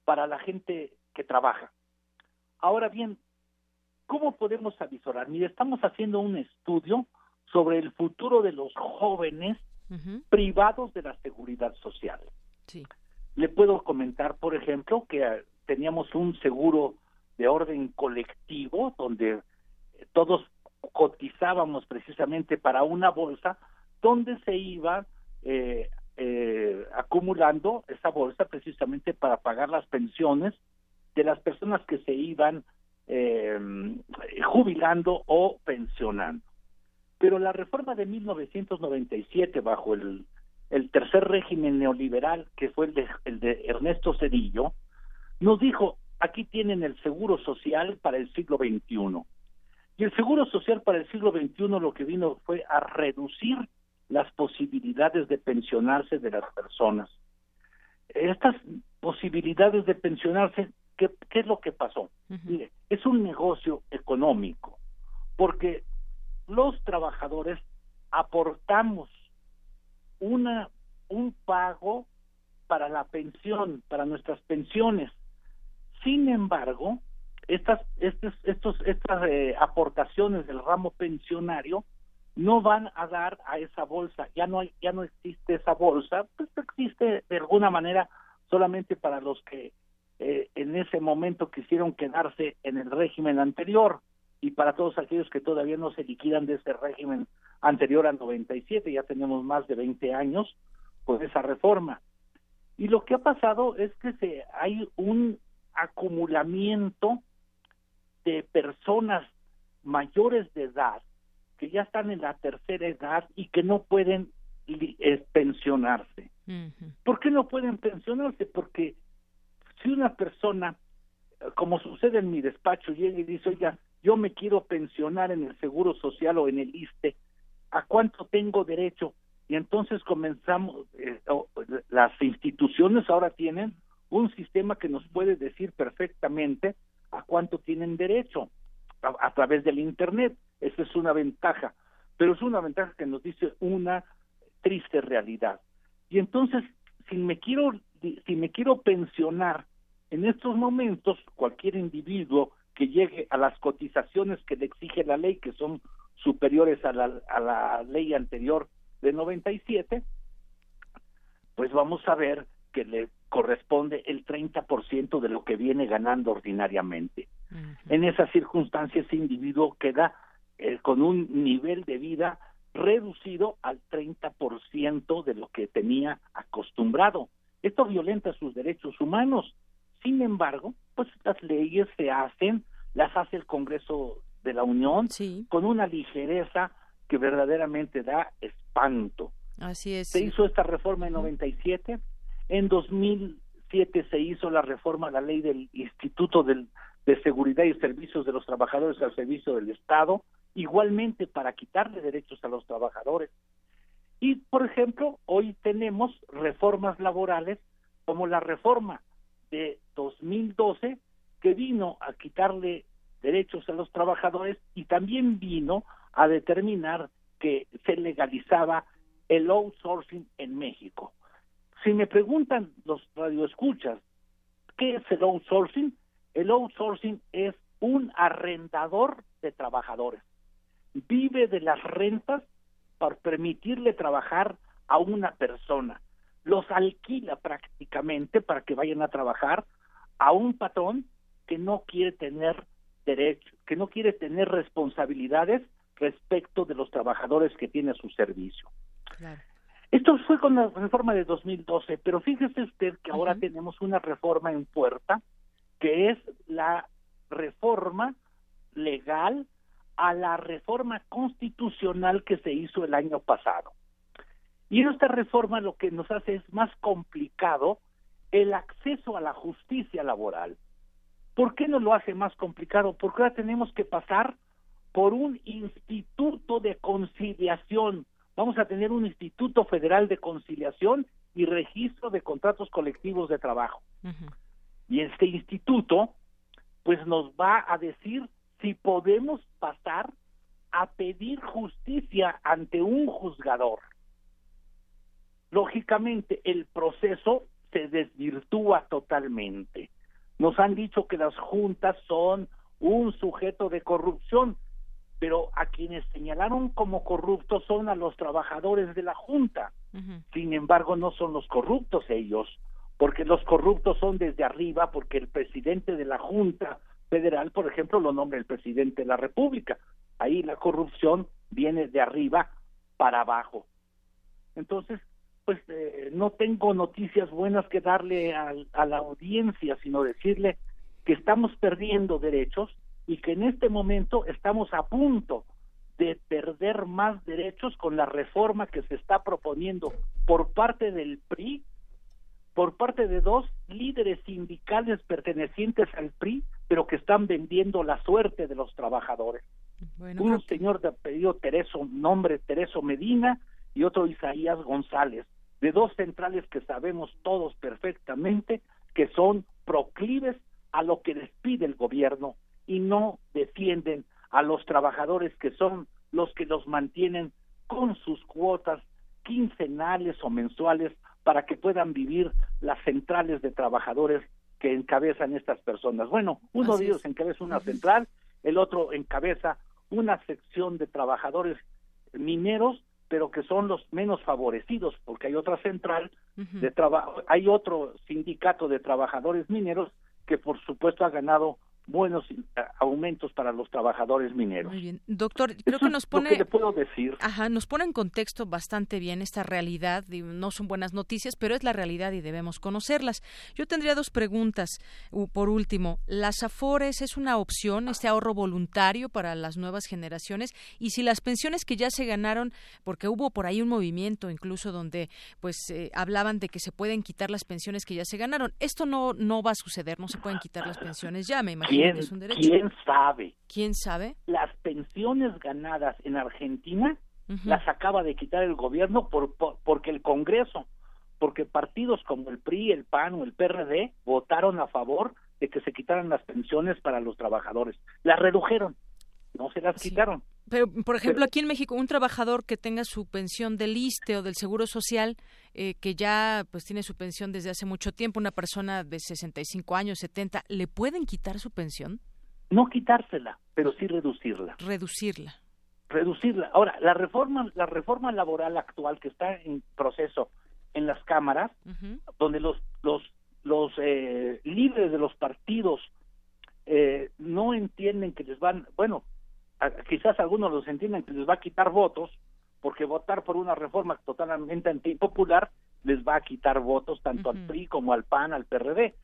para la gente que trabaja. Ahora bien, ¿cómo podemos avisorar? Mire, estamos haciendo un estudio sobre el futuro de los jóvenes privados de la seguridad social. Sí. Le puedo comentar, por ejemplo, que eh, teníamos un seguro de orden colectivo donde todos cotizábamos precisamente para una bolsa donde se iba eh, eh, acumulando esa bolsa precisamente para pagar las pensiones de las personas que se iban eh, jubilando o pensionando. Pero la reforma de 1997 bajo el, tercer régimen neoliberal, que fue el de, el de Ernesto Cedillo, nos dijo, aquí tienen el seguro social para el siglo XXI. Y el seguro social para el siglo XXI lo que vino fue a reducir las posibilidades de pensionarse de las personas. Estas posibilidades de pensionarse, ¿qué, qué es lo que pasó? Mire, es un negocio económico, porque los trabajadores aportamos una un pago para la pensión, para nuestras pensiones. Sin embargo, estas estos, estos estas eh, aportaciones del ramo pensionario no van a dar a esa bolsa, ya no hay, ya no existe esa bolsa, pues existe de alguna manera solamente para los que eh, en ese momento quisieron quedarse en el régimen anterior y para todos aquellos que todavía no se liquidan de ese régimen anterior al 97, ya tenemos más de 20 años con esa reforma. Y lo que ha pasado es que se hay un acumulamiento de personas mayores de edad que ya están en la tercera edad y que no pueden pensionarse. ¿Por qué no pueden pensionarse? Porque si una persona, como sucede en mi despacho, llega y dice, oiga, yo me quiero pensionar en el Seguro Social o en el ISTE, ¿a cuánto tengo derecho? Y entonces comenzamos, eh, las instituciones ahora tienen un sistema que nos puede decir perfectamente a cuánto tienen derecho a, través del Internet. Esa es una ventaja, pero es una ventaja que nos dice una triste realidad. Y entonces, si me quiero, si me quiero pensionar en estos momentos, cualquier individuo que llegue a las cotizaciones que le exige la ley, que son superiores a la, a la ley anterior de 97, pues vamos a ver que le corresponde el 30% de lo que viene ganando ordinariamente. En esas circunstancias, ese individuo queda eh, con un nivel de vida reducido al 30% de lo que tenía acostumbrado. Esto violenta sus derechos humanos. Sin embargo, pues las leyes se hacen, las hace el Congreso de la Unión con una ligereza que verdaderamente da espanto. Así es. Se hizo esta reforma en 97, en 2007 se hizo la reforma a la ley del Instituto del, de Seguridad y Servicios de los Trabajadores al Servicio del Estado, igualmente para quitarle derechos a los trabajadores. Y, por ejemplo, hoy tenemos reformas laborales como la reforma de 2012 que vino a quitarle derechos a los trabajadores y también vino a determinar que se legalizaba el outsourcing en México. Si me preguntan los radioescuchas, ¿qué es el outsourcing? El outsourcing es un arrendador de trabajadores. Vive de las rentas para permitirle trabajar a una persona. Los alquila prácticamente para que vayan a trabajar a un patrón que no quiere tener derecho, que no quiere tener responsabilidades respecto de los trabajadores que tiene a su servicio. Claro. Esto fue con la reforma de 2012, pero fíjese usted que ahora tenemos una reforma en puerta, que es la reforma legal a la reforma constitucional que se hizo el año pasado. Y esta reforma lo que nos hace es más complicado el acceso a la justicia laboral. ¿Por qué nos lo hace más complicado? Porque ahora tenemos que pasar por un instituto de conciliación vamos a tener un Instituto Federal de Conciliación y Registro de Contratos Colectivos de Trabajo. Y este instituto, pues nos va a decir si podemos pasar a pedir justicia ante un juzgador. Lógicamente, el proceso se desvirtúa totalmente. Nos han dicho que las juntas son un sujeto de corrupción, pero a quienes señalaron como corruptos son a los trabajadores de la junta. Sin embargo, no son los corruptos ellos, porque los corruptos son desde arriba, porque el presidente de la junta federal, por ejemplo, lo nombra el presidente de la República. Ahí la corrupción viene de arriba para abajo. Entonces, pues eh, no tengo noticias buenas que darle a, a la audiencia, sino decirle que estamos perdiendo derechos y que en este momento estamos a punto de perder más derechos con la reforma que se está proponiendo por parte del PRI, por parte de dos líderes sindicales pertenecientes al PRI, pero que están vendiendo la suerte de los trabajadores. Un señor de apellido Tereso, nombre Tereso Medina, y otro Isaías González, de dos centrales que sabemos todos perfectamente que son proclives a lo que les pide el gobierno y no defienden a los trabajadores que son los que los mantienen con sus cuotas quincenales o mensuales para que puedan vivir las centrales de trabajadores que encabezan estas personas. Bueno, uno de ellos encabeza una central, el otro encabeza una sección de trabajadores mineros, pero que son los menos favorecidos, porque hay otra central de trabajo, hay otro sindicato de trabajadores mineros que por supuesto ha ganado buenos eh, aumentos para los trabajadores mineros. Muy bien. Doctor, creo que nos pone... le puedo decir. Ajá, nos pone en contexto bastante bien esta realidad. No son buenas noticias, pero es la realidad y debemos conocerlas. Yo tendría dos preguntas. Por último, ¿las AFORES es una opción, este ahorro voluntario para las nuevas generaciones? Y si las pensiones que ya se ganaron, porque hubo por ahí un movimiento incluso donde pues eh, hablaban de que se pueden quitar las pensiones que ya se ganaron. Esto no, no va a suceder, no se pueden quitar las pensiones ya, me imagino. ¿Quién, sabe? ¿Quién sabe? Las pensiones ganadas en Argentina las acaba de quitar el gobierno por, porque el Congreso, porque partidos como el PRI, el PAN o el PRD votaron a favor de que se quitaran las pensiones para los trabajadores. Las redujeron, no se las quitaron. Pero, por ejemplo, aquí en México, un trabajador que tenga su pensión del ISTE o del Seguro Social, eh, que ya pues tiene su pensión desde hace mucho tiempo, una persona de 65 años, 70, ¿le pueden quitar su pensión? No quitársela, pero sí reducirla. Reducirla. Reducirla. Ahora, la reforma, la reforma laboral actual que está en proceso en las cámaras, donde los los los eh, líderes de los partidos eh, no entienden que les van, bueno, quizás algunos los entienden que les va a quitar votos, porque votar por una reforma totalmente antipopular les va a quitar votos tanto al PRI como al PAN, al PRD.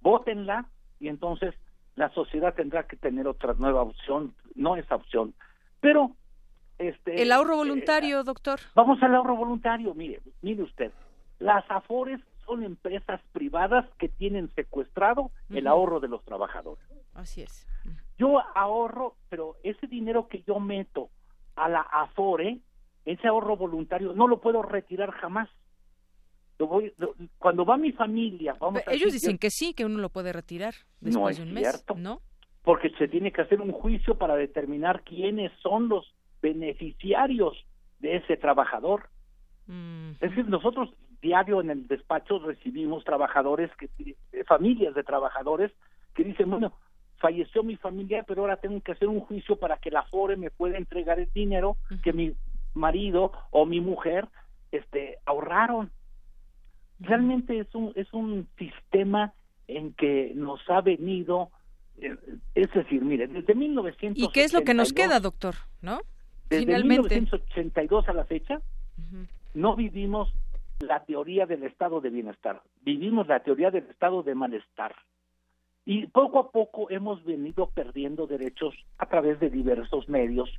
Vótenla y entonces la sociedad tendrá que tener otra nueva opción, no esa opción. Pero este el ahorro voluntario, eh, doctor. Vamos al ahorro voluntario, mire, mire usted. Las Afores son empresas privadas que tienen secuestrado el ahorro de los trabajadores. Así es. Yo ahorro, pero ese dinero que yo meto a la Afore, ese ahorro voluntario, no lo puedo retirar jamás. Lo voy, cuando va mi familia, vamos ellos dicen que sí, que uno lo puede retirar después de un mes, ¿no? Porque se tiene que hacer un juicio para determinar quiénes son los beneficiarios de ese trabajador. Es decir, nosotros diario en el despacho recibimos trabajadores, que, familias de trabajadores que dicen, bueno, falleció mi familia, pero ahora tengo que hacer un juicio para que la FORE me pueda entregar el dinero que mi marido o mi mujer este ahorraron. Realmente es un es un sistema en que nos ha venido eh, es decir, mire, desde 1982 ¿Y qué es lo que nos queda, doctor? ¿No? Desde Finalmente. 1982 a la fecha no vivimos la teoría del estado de bienestar, vivimos la teoría del estado de malestar. Y poco a poco hemos venido perdiendo derechos a través de diversos medios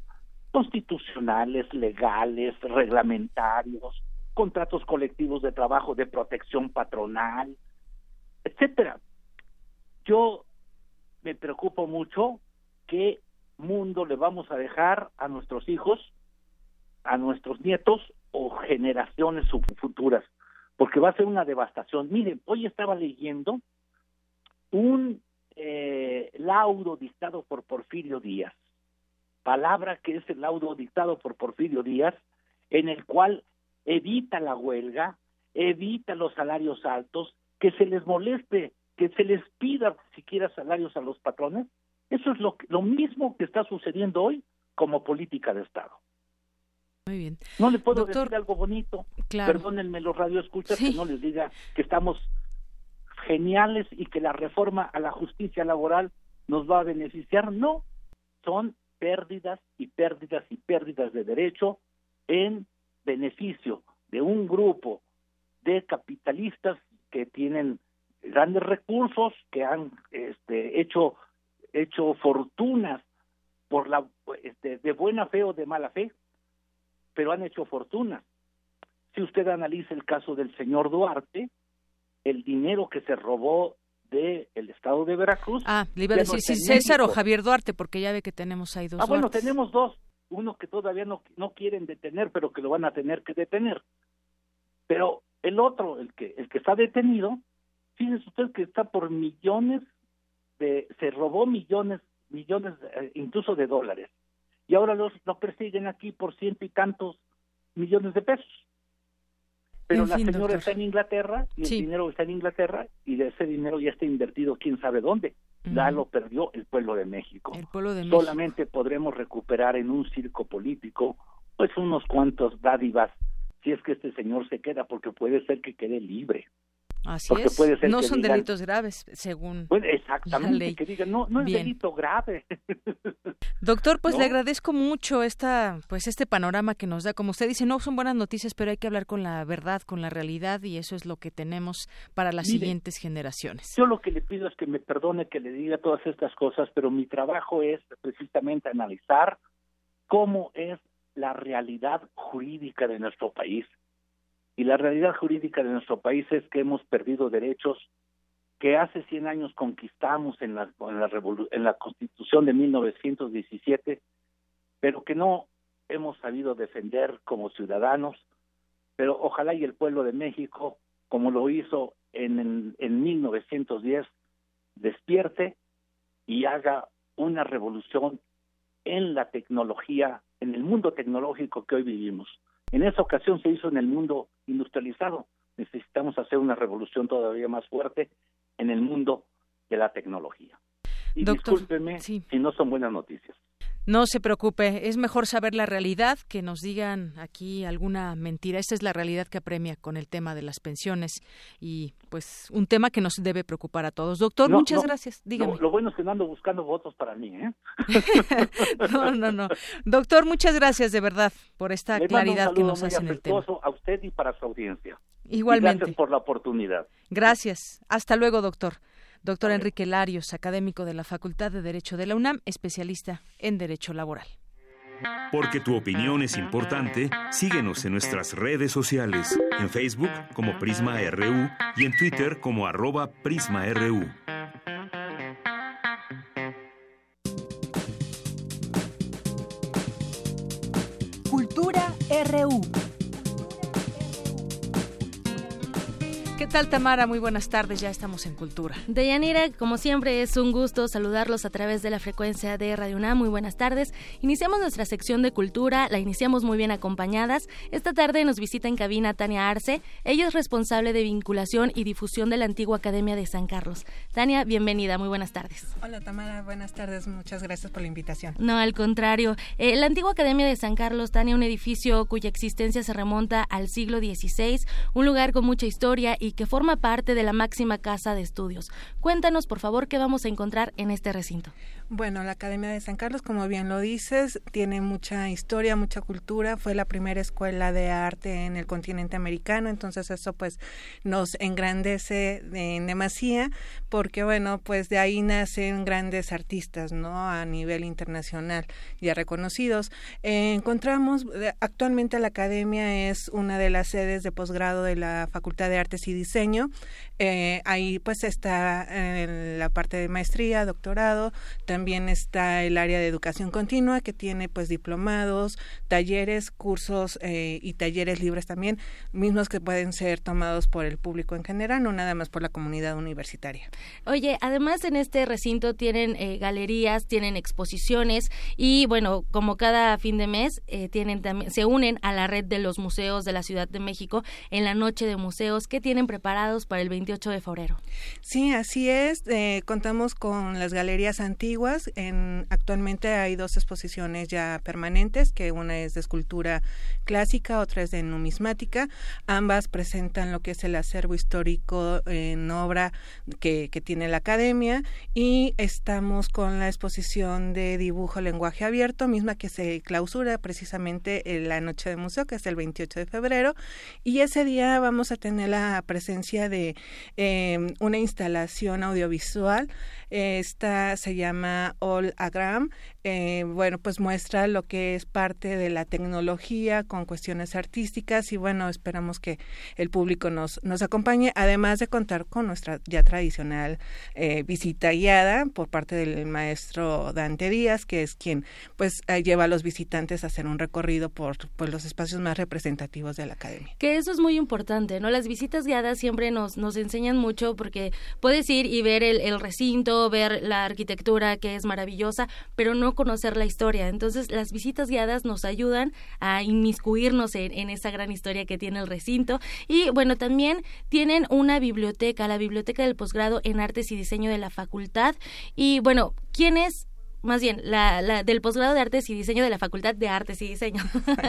constitucionales, legales, reglamentarios, contratos colectivos de trabajo de protección patronal, etcétera. Yo me preocupo mucho qué mundo le vamos a dejar a nuestros hijos, a nuestros nietos o generaciones futuras, porque va a ser una devastación. Miren, hoy estaba leyendo un eh, laudo dictado por Porfirio Díaz, palabra que es el laudo dictado por Porfirio Díaz, en el cual evita la huelga, evita los salarios altos, que se les moleste que se les pida siquiera salarios a los patrones, eso es lo, lo mismo que está sucediendo hoy como política de Estado. Muy bien. No le puedo decir algo bonito. Perdónenme los radioescuchas que no les diga que estamos geniales y que la reforma a la justicia laboral nos va a beneficiar. No, son pérdidas y pérdidas y pérdidas de derecho en beneficio de un grupo de capitalistas que tienen grandes recursos, que han este, hecho hecho fortunas por la este, de buena fe o de mala fe, pero han hecho fortunas. Si usted analiza el caso del señor Duarte, el dinero que se robó del el estado de Veracruz. Ah, le iba a decir César o Javier Duarte, porque ya ve que tenemos ahí dos. Ah, bueno, tenemos dos. Uno que todavía no, no quieren detener, pero que lo van a tener que detener. Pero el otro, el que, el que está detenido, fíjese usted que está por millones de, se robó millones, millones eh, incluso de dólares. Y ahora los, lo persiguen aquí por ciento y tantos millones de pesos. Pero la señora está en Inglaterra y el dinero está en Inglaterra y de ese dinero ya está invertido quién sabe dónde. Ya lo perdió el pueblo de México. El pueblo de Solamente podremos recuperar en un circo político pues unos cuantos dádivas si es que este señor se queda, porque puede ser que quede libre. Así es. no son delitos graves, según exactamente, que digan, no, no es delito grave. [laughs] Doctor, pues le agradezco mucho esta, pues este panorama que nos da. Como usted dice, no son buenas noticias, pero hay que hablar con la verdad, con la realidad, y eso es lo que tenemos para las siguientes generaciones. Yo lo que le pido es que me perdone que le diga todas estas cosas, pero mi trabajo es precisamente analizar cómo es la realidad jurídica de nuestro país. Y la realidad jurídica de nuestro país es que hemos perdido derechos que hace 100 años conquistamos en la, en en la Constitución de 1917, pero que no hemos sabido defender como ciudadanos, pero ojalá y el pueblo de México, como lo hizo en, en, en 1910, despierte y haga una revolución en la tecnología, en el mundo tecnológico que hoy vivimos. En esa ocasión se hizo en el mundo industrializado. Necesitamos hacer una revolución todavía más fuerte en el mundo de la tecnología. Y discúlpeme si no son buenas noticias. No se preocupe, es mejor saber la realidad que nos digan aquí alguna mentira. Esta es la realidad que apremia con el tema de las pensiones y pues un tema que nos debe preocupar a todos. Doctor, muchas gracias. Dígame. lo bueno es que no ando buscando votos para mí, ¿eh? [laughs] no, no, no. Doctor, muchas gracias de verdad por esta claridad que nos hace en el tema. a usted y para su audiencia. Igualmente. gracias por la oportunidad. Gracias. Hasta luego, doctor. Doctor Enrique Larios, académico de la Facultad de Derecho de la UNAM, especialista en Derecho Laboral. Porque tu opinión es importante, síguenos en nuestras redes sociales, en Facebook como Prisma RU y en Twitter como arroba PrismaRU. Tal, Tamara? Muy buenas tardes, ya estamos en Cultura. Deyanira, como siempre, es un gusto saludarlos a través de la frecuencia de Radio UNAM. Muy buenas tardes. Iniciamos nuestra sección de Cultura, la iniciamos muy bien acompañadas. Esta tarde nos visita en cabina Tania Arce. Ella es responsable de vinculación y difusión de la antigua Academia de San Carlos. Tania, bienvenida, muy buenas tardes. Hola, Tamara, buenas tardes. Muchas gracias por la invitación. No, al contrario. Eh, la antigua Academia de San Carlos, Tania, un edificio cuya existencia se remonta al siglo XVI, un lugar con mucha historia y que forma parte de la máxima casa de estudios. Cuéntanos, por favor, qué vamos a encontrar en este recinto. Bueno, la Academia de San Carlos, como bien lo dices, tiene mucha historia, mucha cultura. Fue la primera escuela de arte en el continente americano, entonces eso pues nos engrandece en demasía, porque bueno, pues de ahí nacen grandes artistas, ¿no? A nivel internacional ya reconocidos. encontramos, actualmente la Academia es una de las sedes de posgrado de la Facultad de Artes y Diseño. Eh, ahí pues está en la parte de maestría, doctorado, también está el área de educación continua que tiene pues diplomados, talleres, cursos eh, y talleres libres también, mismos que pueden ser tomados por el público en general, no nada más por la comunidad universitaria. Oye, además en este recinto tienen eh, galerías, tienen exposiciones y bueno, como cada fin de mes eh, tienen también se unen a la red de los museos de la Ciudad de México en la noche de museos que tienen preparados para el 28 de febrero. Sí, así es. contamos con las galerías antiguas. En, actualmente hay dos exposiciones ya permanentes, que una es de escultura clásica, otra es de numismática. Ambas presentan lo que es el acervo histórico en obra que, que tiene la academia y estamos con la exposición de dibujo lenguaje abierto, misma que se clausura precisamente en la noche de museo, que es el 28 de febrero. Y ese día vamos a tener la presencia de eh, una instalación audiovisual esta se llama All Agram. Eh, bueno, pues muestra lo que es parte de la tecnología con cuestiones artísticas y bueno, esperamos que el público nos, nos acompañe, además de contar con nuestra ya tradicional eh, visita guiada por parte del maestro Dante Díaz, que es quien pues eh, lleva a los visitantes a hacer un recorrido por, por los espacios más representativos de la academia. Que eso es muy importante, ¿no? Las visitas guiadas siempre nos, nos enseñan mucho porque puedes ir y ver el recinto, ver la arquitectura que es maravillosa, pero no conocer la historia. Entonces, las visitas guiadas nos ayudan a inmiscuirnos en, esa gran historia que tiene el recinto. Y bueno, también tienen una biblioteca, la biblioteca del posgrado en artes y diseño de la facultad. Y bueno, ¿quiénes más bien, la, del posgrado de Artes y Diseño de la Facultad de Artes y Diseño.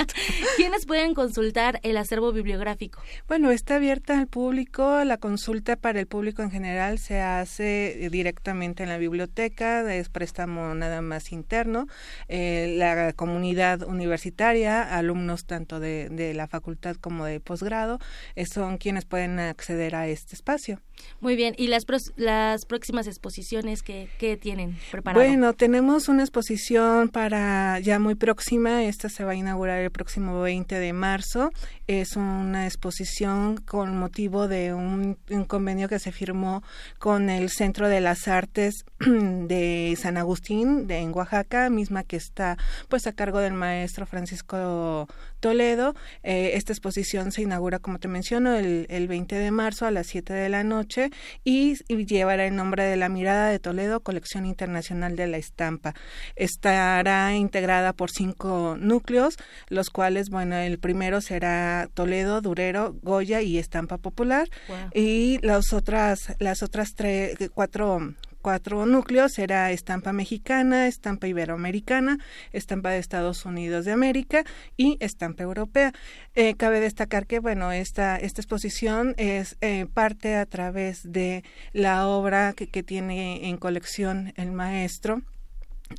[laughs] ¿Quiénes pueden consultar el acervo bibliográfico? Bueno, está abierta al público. La consulta para el público en general se hace directamente en la biblioteca, es préstamo nada más interno. Eh, la comunidad universitaria, alumnos tanto de, de la facultad como de posgrado, eh, son quienes pueden acceder a este espacio. Muy bien, ¿y las, las próximas exposiciones que, que tienen preparadas? Bueno, tenemos tenemos una exposición para ya muy próxima, esta se va a inaugurar el próximo 20 de marzo. Es una exposición con motivo de un, convenio que se firmó con el Centro de las Artes [clears throat] de San Agustín de en Oaxaca, misma que está pues a cargo del maestro Francisco Toledo. Eh, esta exposición se inaugura, como te menciono, el, el 20 de marzo a las 7 de la noche y, y llevará el nombre de La Mirada de Toledo, colección internacional de la estampa Estará integrada por cinco núcleos, los cuales, bueno, el primero será Toledo, Durero, Goya y Estampa Popular. Y las otras, las otras tres, cuatro cuatro núcleos será estampa mexicana, estampa iberoamericana, estampa de Estados Unidos de América y estampa europea. Eh, cabe destacar que bueno esta esta exposición es eh, parte a través de la obra que tiene en colección el maestro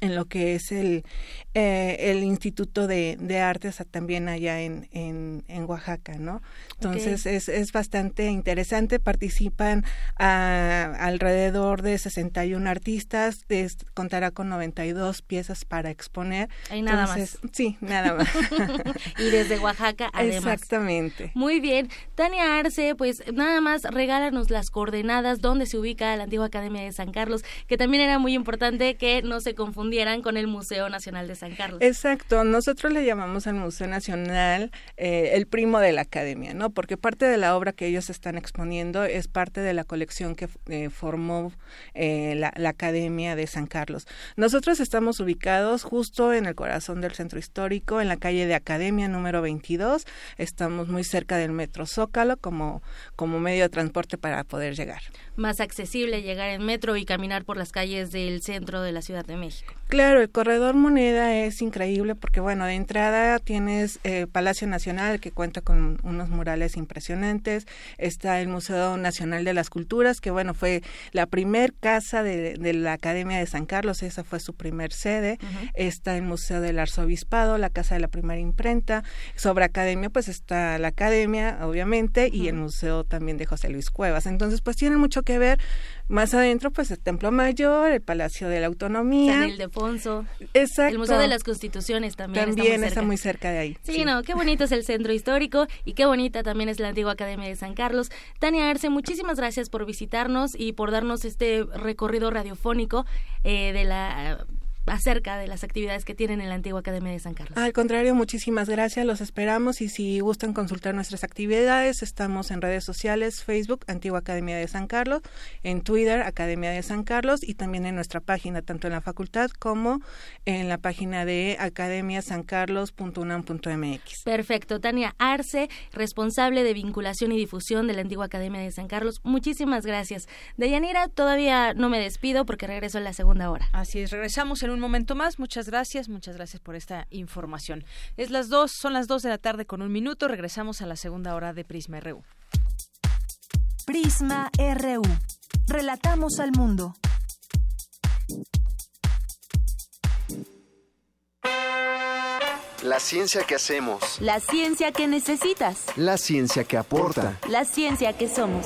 en lo que es el, eh, el Instituto de, de Artes también allá en, en, en Oaxaca, ¿no? Entonces es, es bastante interesante, participan a, alrededor de 61 artistas, contará con 92 piezas para exponer. Hay nada más. Sí, nada más. [laughs] y desde Oaxaca además. Exactamente. Muy bien. Tania Arce, pues nada más regálanos las coordenadas donde se ubica la antigua Academia de San Carlos, que también era muy importante que no se confunda confundieran con el Museo Nacional de San Carlos. Exacto, nosotros le llamamos al Museo Nacional eh, el primo de la academia, ¿no? Porque parte de la obra que ellos están exponiendo es parte de la colección que eh, formó eh, la, la, Academia de San Carlos. Nosotros estamos ubicados justo en el corazón del centro histórico, en la calle de Academia número 22. Estamos muy cerca del Metro Zócalo como, como medio de transporte para poder llegar. Más accesible llegar en metro y caminar por las calles del centro de la Ciudad de México. Claro, el corredor moneda es increíble porque, bueno, de entrada tienes eh, Palacio Nacional que cuenta con unos murales impresionantes, está el Museo Nacional de las Culturas, que, bueno, fue la primer casa de, la Academia de San Carlos, esa fue su primer sede, está el Museo del Arzobispado, la Casa de la Primera Imprenta, sobre Academia, pues está la Academia, obviamente, y el Museo también de José Luis Cuevas. Entonces, pues tienen mucho que ver más adentro, pues el Templo Mayor, el Palacio de la Autonomía. San Ildefonso. Exacto. El Museo de las Constituciones también. También está muy, cerca. de ahí. Sí, no, qué bonito es el centro histórico y qué bonita también es la antigua Academia de San Carlos. Tania Arce, muchísimas gracias por visitarnos y por darnos este recorrido radiofónico eh, de la acerca de las actividades que tienen en la antigua Academia de San Carlos. Al contrario, muchísimas gracias, los esperamos y si gustan consultar nuestras actividades, estamos en redes sociales, Facebook, Antigua Academia de San Carlos, en Twitter, Academia de San Carlos y también en nuestra página, tanto en la facultad como en la página de academiasancarlos.unam.mx. Perfecto, Tania Arce, responsable de vinculación y difusión de la Antigua Academia de San Carlos, muchísimas gracias. Deyanira, todavía no me despido porque regreso en la segunda hora. Así es, regresamos en un un momento más. Muchas gracias, muchas gracias por esta información. Es las dos, son las dos de la tarde con un minuto. Regresamos a la segunda hora de Prisma RU. Prisma RU. Relatamos al mundo. La ciencia que hacemos. La ciencia que necesitas. La ciencia que aporta. La ciencia que somos.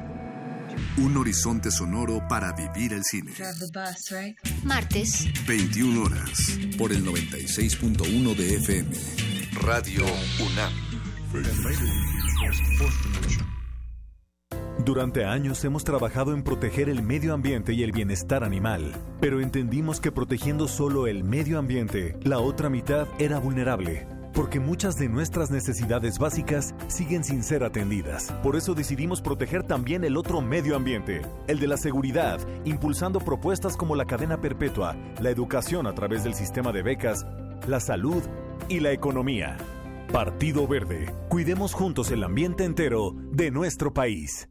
Un horizonte sonoro para vivir el cine. Martes. 21 horas. Por el 96.1 de FM. Radio UNAM. Durante años hemos trabajado en proteger el medio ambiente y el bienestar animal, pero entendimos que protegiendo solo el medio ambiente, la otra mitad era vulnerable porque muchas de nuestras necesidades básicas siguen sin ser atendidas. Por eso decidimos proteger también el otro medio ambiente, el de la seguridad, impulsando propuestas como la cadena perpetua, la educación a través del sistema de becas, la salud y la economía. Partido Verde, cuidemos juntos el ambiente entero de nuestro país.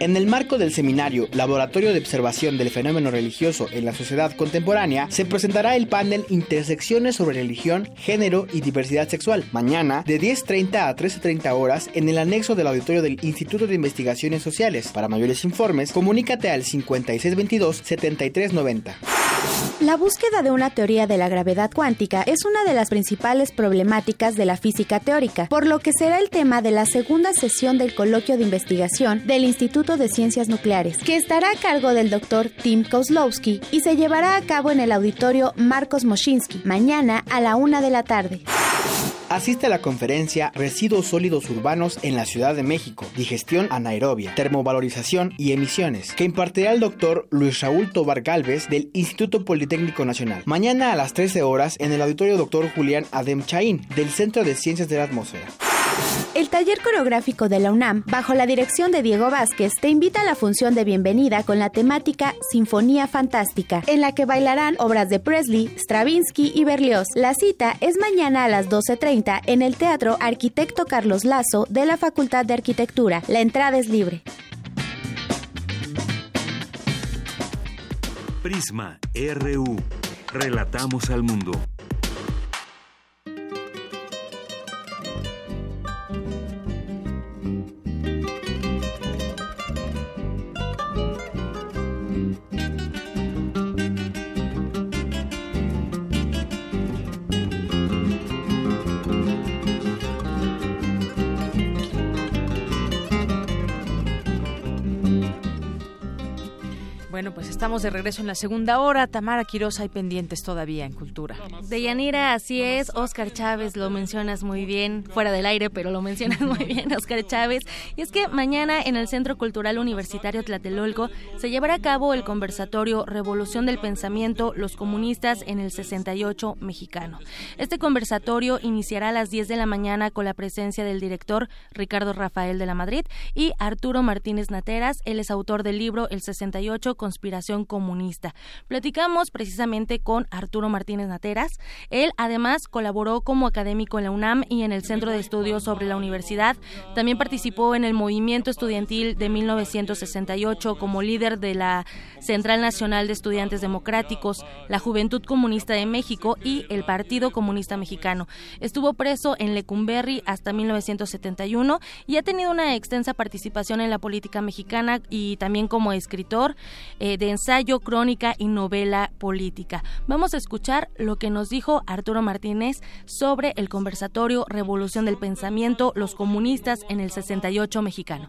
En el marco del seminario Laboratorio de Observación del Fenómeno Religioso en la Sociedad Contemporánea, se presentará el panel Intersecciones sobre Religión, Género y Diversidad Sexual, mañana de 10.30 a 13.30 horas en el anexo del auditorio del Instituto de Investigaciones Sociales. Para mayores informes, comunícate al 5622-7390. La búsqueda de una teoría de la gravedad cuántica es una de las principales problemáticas de la física teórica, por lo que será el tema de la segunda sesión del coloquio de investigación del Instituto de Ciencias Nucleares, que estará a cargo del doctor Tim Kozlowski y se llevará a cabo en el auditorio Marcos Moschinsky, mañana a la una de la tarde. Asiste a la conferencia Residuos sólidos urbanos en la Ciudad de México, digestión anaerobia, termovalorización y emisiones, que impartirá el doctor Luis Raúl Tobar Galvez del Instituto Politécnico Nacional. Mañana a las 13 horas en el auditorio doctor Julián Adem Chaín del Centro de Ciencias de la Atmósfera. El taller coreográfico de la UNAM, bajo la dirección de Diego Vázquez, te invita a la función de bienvenida con la temática Sinfonía Fantástica, en la que bailarán obras de Presley, Stravinsky y Berlioz. La cita es mañana a las 12.30 en el Teatro Arquitecto Carlos Lazo de la Facultad de Arquitectura. La entrada es libre. Prisma RU. Relatamos al mundo. Estamos de regreso en la segunda hora. Tamara Quiroz hay pendientes todavía en cultura. De Yanira, así es. Oscar Chávez, lo mencionas muy bien, fuera del aire, pero lo mencionas muy bien, Oscar Chávez. Y es que mañana en el Centro Cultural Universitario Tlatelolco se llevará a cabo el conversatorio Revolución del Pensamiento, los comunistas en el 68 mexicano. Este conversatorio iniciará a las 10 de la mañana con la presencia del director Ricardo Rafael de la Madrid y Arturo Martínez Nateras. Él es autor del libro El 68 conspiración comunista. Platicamos precisamente con Arturo Martínez Nateras. Él además colaboró como académico en la UNAM y en el Centro de Estudios sobre la Universidad. También participó en el movimiento estudiantil de 1968 como líder de la Central Nacional de Estudiantes Democráticos, la Juventud Comunista de México y el Partido Comunista Mexicano. Estuvo preso en Lecumberri hasta 1971 y ha tenido una extensa participación en la política mexicana y también como escritor. Eh, de ensayo, crónica y novela política. Vamos a escuchar lo que nos dijo Arturo Martínez sobre el conversatorio Revolución del Pensamiento, los comunistas en el 68 mexicano.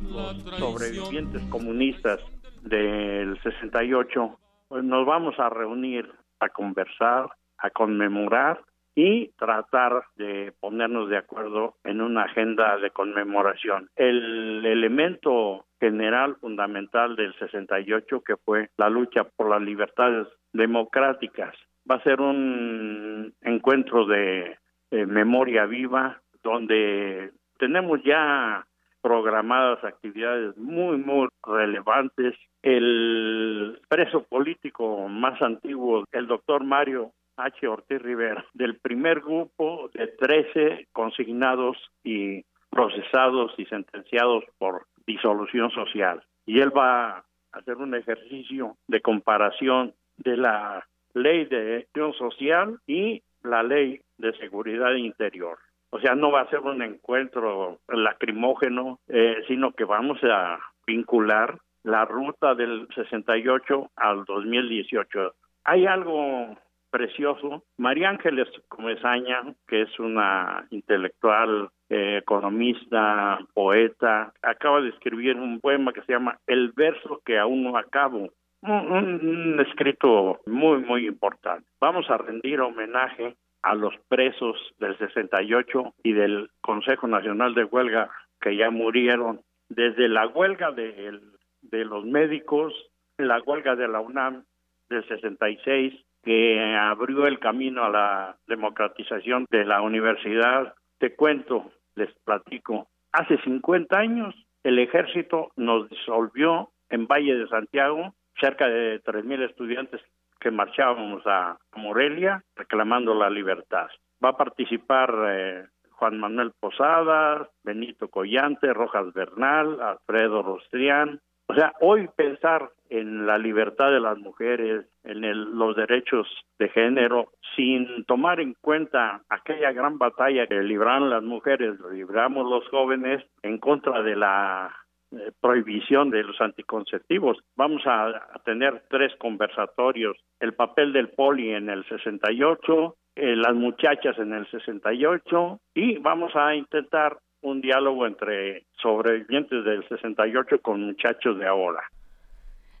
los sobrevivientes comunistas del 68, pues nos vamos a reunir a conversar, a conmemorar y tratar de ponernos de acuerdo en una agenda de conmemoración. El elemento general fundamental del 68 que fue la lucha por las libertades democráticas. Va a ser un encuentro de, memoria viva donde tenemos ya programadas actividades muy, muy relevantes. El preso político más antiguo, el doctor Mario H. Ortiz Rivera, del primer grupo de 13 consignados y procesados y sentenciados por disolución social. Y él va a hacer un ejercicio de comparación de la ley de acción social y la ley de seguridad interior. O sea, no va a ser un encuentro lacrimógeno, eh, sino que vamos a vincular la ruta del 68 al 2018. Hay algo precioso. María Ángeles Comezaña, que es una intelectual, eh, economista, poeta, acaba de escribir un poema que se llama El verso que aún no acabo. Un, escrito muy, muy importante. Vamos a rendir homenaje a los presos del 68 y del Consejo Nacional de Huelga que ya murieron desde la huelga de, de los médicos, la huelga de la UNAM del 66 que abrió el camino a la democratización de la universidad. Te cuento, les platico, hace 50 años el ejército nos disolvió en Valle de Santiago, cerca de 3.000 estudiantes que marchábamos a Morelia reclamando la libertad. Va a participar eh, Juan Manuel Posadas, Benito Collante, Rojas Bernal, Alfredo Rostrián. O sea, hoy pensar en la libertad de las mujeres, en los derechos de género, sin tomar en cuenta aquella gran batalla que libraron las mujeres, libramos los jóvenes en contra de la eh, prohibición de los anticonceptivos. Vamos a, tener tres conversatorios, el papel del poli en el 68, eh, las muchachas en el 68 y vamos a intentar un diálogo entre sobrevivientes del 68 con muchachos de ahora.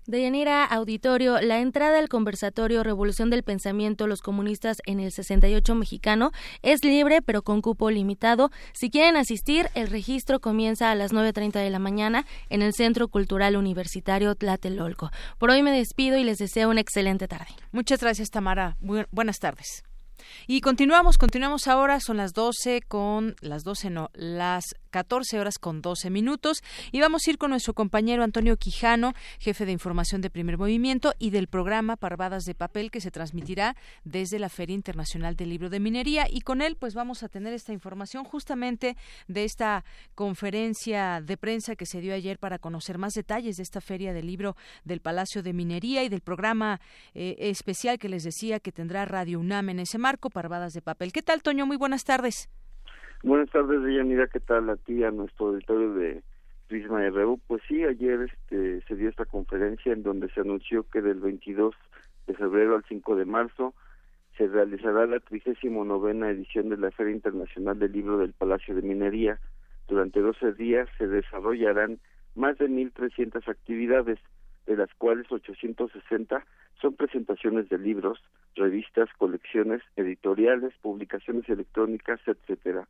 Deyanira Auditorio, la entrada al conversatorio Revolución del Pensamiento Los Comunistas en el 68 mexicano es libre pero con cupo limitado. Si quieren asistir, el registro comienza a las 9.30 de la mañana en el Centro Cultural Universitario Tlatelolco. Por hoy me despido y les deseo una excelente tarde. Muchas gracias, Tamara. buenas tardes. Y continuamos, continuamos ahora, son las 12 con, las 12 no, las 14 horas con 12 minutos. Y vamos a ir con nuestro compañero Antonio Quijano, jefe de información de Primer Movimiento y del programa Parvadas de Papel que se transmitirá desde la Feria Internacional del Libro de Minería. Y con él pues vamos a tener esta información justamente de esta conferencia de prensa que se dio ayer para conocer más detalles de esta Feria del Libro del Palacio de Minería y del programa eh, especial que les decía que tendrá Radio UNAM en ese marco, Parvadas de Papel. ¿Qué tal, Toño? Muy buenas tardes. Buenas tardes, Mira ¿Qué tal a ti, a nuestro auditorio de Prisma RU? Pues sí, ayer este, se dio esta conferencia en donde se anunció que del 22 de febrero al 5 de marzo se realizará la 39 edición de la Feria Internacional del Libro del Palacio de Minería. Durante 12 días se desarrollarán más de 1.300 actividades, de las cuales 860 son presentaciones de libros, revistas, colecciones, editoriales, publicaciones electrónicas, etcétera.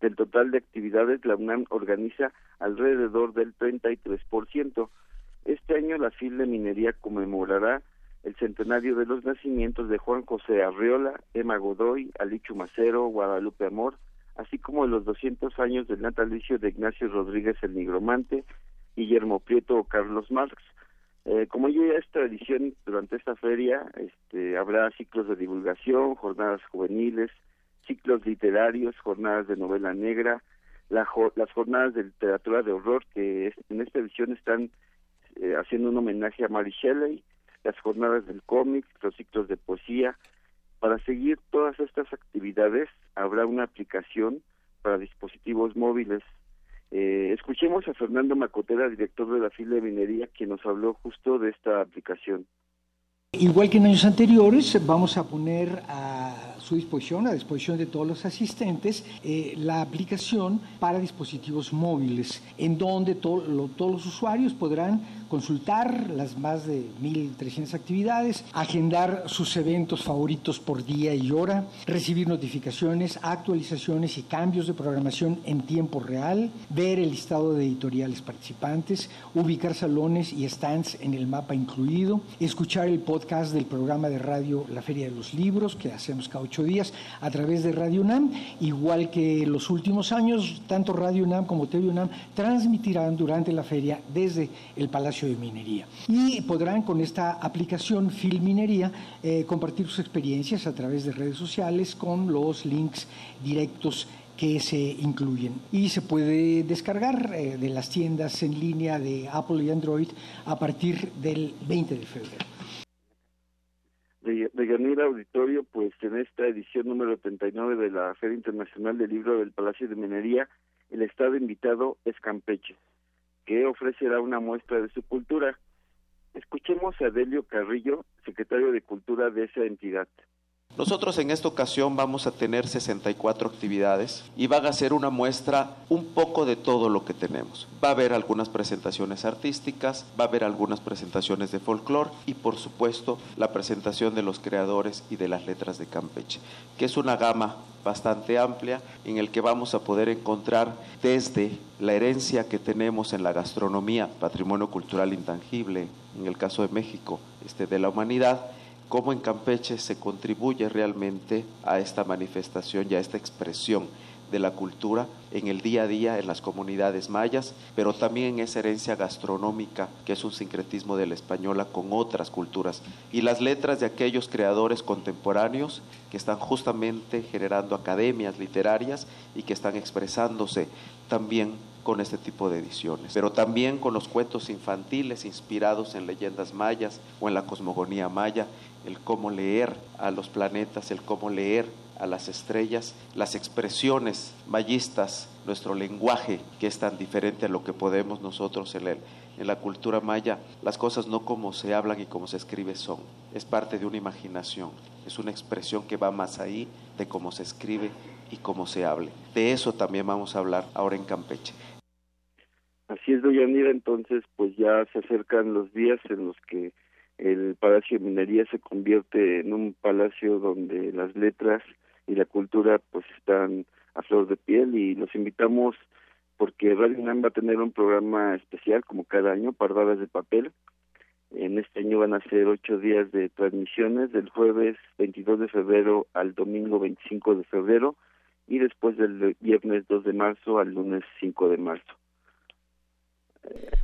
Del total de actividades, la UNAM organiza alrededor del 33%. Este año la FIL de Minería conmemorará el centenario de los nacimientos de Juan José Arriola, Emma Godoy, Alichu Macero, Guadalupe Amor, así como los 200 años del natalicio de Ignacio Rodríguez el Nigromante, Guillermo Prieto o Carlos Marx. Eh, como ya es tradición durante esta feria, este, habrá ciclos de divulgación, jornadas juveniles, ciclos literarios, jornadas de novela negra, las jornadas de literatura de horror que en esta edición están eh, haciendo un homenaje a Mary Shelley, las jornadas del cómic, los ciclos de poesía. Para seguir todas estas actividades habrá una aplicación para dispositivos móviles. Eh, escuchemos a Fernando Macotera, director de la fila de minería, quien nos habló justo de esta aplicación. Igual que en años anteriores, vamos a poner a su disposición, a disposición de todos los asistentes, eh, la aplicación para dispositivos móviles, en donde todos los usuarios podrán consultar las más de 1.300 actividades, agendar sus eventos favoritos por día y hora, recibir notificaciones, actualizaciones y cambios de programación en tiempo real, ver el listado de editoriales participantes, ubicar salones y stands en el mapa incluido, escuchar el podcast del programa de radio La Feria de los Libros que hacemos cada ocho días a través de Radio UNAM, igual que los últimos años, tanto Radio UNAM como TV UNAM transmitirán durante la feria desde el Palacio de Minería. Y podrán con esta aplicación Filminería eh, compartir sus experiencias a través de redes sociales con los links directos que se incluyen y se puede descargar eh, de las tiendas en línea de Apple y Android a partir del 20 de febrero. De, Deyanira Auditorio, pues en esta edición número 39 de la Feria Internacional del Libro del Palacio de Minería, el estado invitado es Campeche, que ofrecerá una muestra de su cultura. Escuchemos a Delio Carrillo, secretario de Cultura de esa entidad. Nosotros en esta ocasión vamos a tener 64 actividades y van a ser una muestra un poco de todo lo que tenemos. Va a haber algunas presentaciones artísticas, va a haber algunas presentaciones de folclore y por supuesto la presentación de los creadores y de las letras de Campeche, que es una gama bastante amplia en el que vamos a poder encontrar desde la herencia que tenemos en la gastronomía, patrimonio cultural intangible, en el caso de México, este de la humanidad, cómo en Campeche se contribuye realmente a esta manifestación y a esta expresión de la cultura en el día a día en las comunidades mayas, pero también en esa herencia gastronómica que es un sincretismo de la española con otras culturas. Y las letras de aquellos creadores contemporáneos que están justamente generando academias literarias y que están expresándose también con este tipo de ediciones, pero también con los cuentos infantiles inspirados en leyendas mayas o en la cosmogonía maya, el cómo leer a los planetas, el cómo leer a las estrellas, las expresiones mayistas, nuestro lenguaje que es tan diferente a lo que podemos nosotros en, en la cultura maya, las cosas no como se hablan y como se escribe son, es parte de una imaginación, es una expresión que va más ahí de cómo se escribe y cómo se hable. De eso también vamos a hablar ahora en Campeche. Así es, Doyanira, entonces pues ya se acercan los días en los que el Palacio de Minería se convierte en un palacio donde las letras y la cultura pues están a flor de piel y los invitamos porque Radio UNAM va a tener un programa especial como cada año, Pardadas de Papel. En este año van a ser ocho días de transmisiones, del jueves 22 de febrero al domingo 25 de febrero y después del viernes 2 de marzo al lunes 5 de marzo.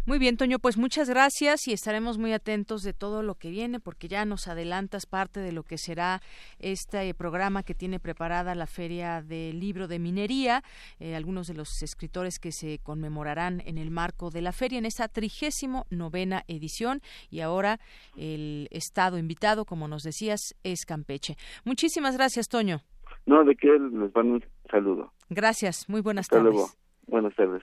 Muy bien, Toño, pues muchas gracias y estaremos muy atentos de todo lo que viene porque ya nos adelantas parte de lo que será este programa que tiene preparada la Feria del Libro de Minería, eh, algunos de los escritores que se conmemorarán en el marco de la feria en esta trigésimo novena edición y ahora el estado invitado, como nos decías, es Campeche. Muchísimas gracias, Toño. No, de qué les van un saludo. Gracias, muy buenas Hasta tardes. Luego. Buenas tardes.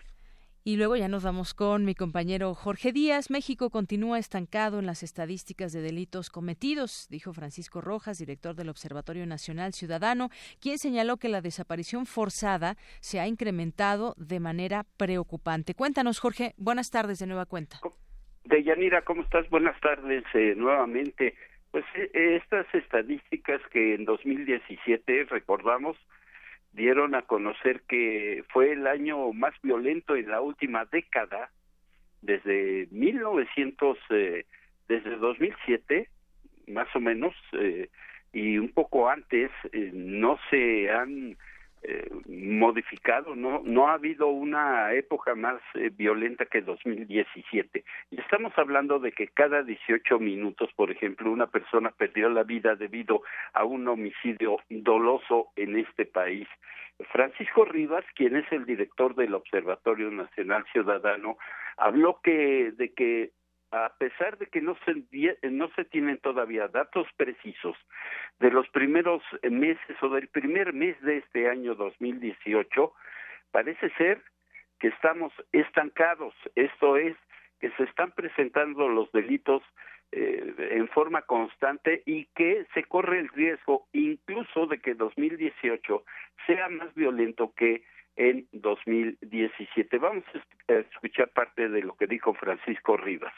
Y luego ya nos vamos con mi compañero Jorge Díaz. México continúa estancado en las estadísticas de delitos cometidos, dijo Francisco Rojas, director del Observatorio Nacional Ciudadano, quien señaló que la desaparición forzada se ha incrementado de manera preocupante. Cuéntanos, Jorge. Buenas tardes de nueva cuenta. Deyanira, ¿cómo estás? Buenas tardes eh, nuevamente. Pues eh, estas estadísticas que en 2017 recordamos dieron a conocer que fue el año más violento en la última década, desde 1900, eh, desde 2007, más o menos, eh, y un poco antes, eh, no se han eh, modificado, no no ha habido una época más eh, violenta que 2017. Y estamos hablando de que cada 18 minutos, por ejemplo, una persona perdió la vida debido a un homicidio doloso en este país. Francisco Rivas, quien es el director del Observatorio Nacional Ciudadano, habló que de que a pesar de que no se, no se tienen todavía datos precisos de los primeros meses o del primer mes de este año 2018, parece ser que estamos estancados. Esto es, que se están presentando los delitos eh, en forma constante y que se corre el riesgo incluso de que 2018 sea más violento que en 2017. Vamos a escuchar parte de lo que dijo Francisco Rivas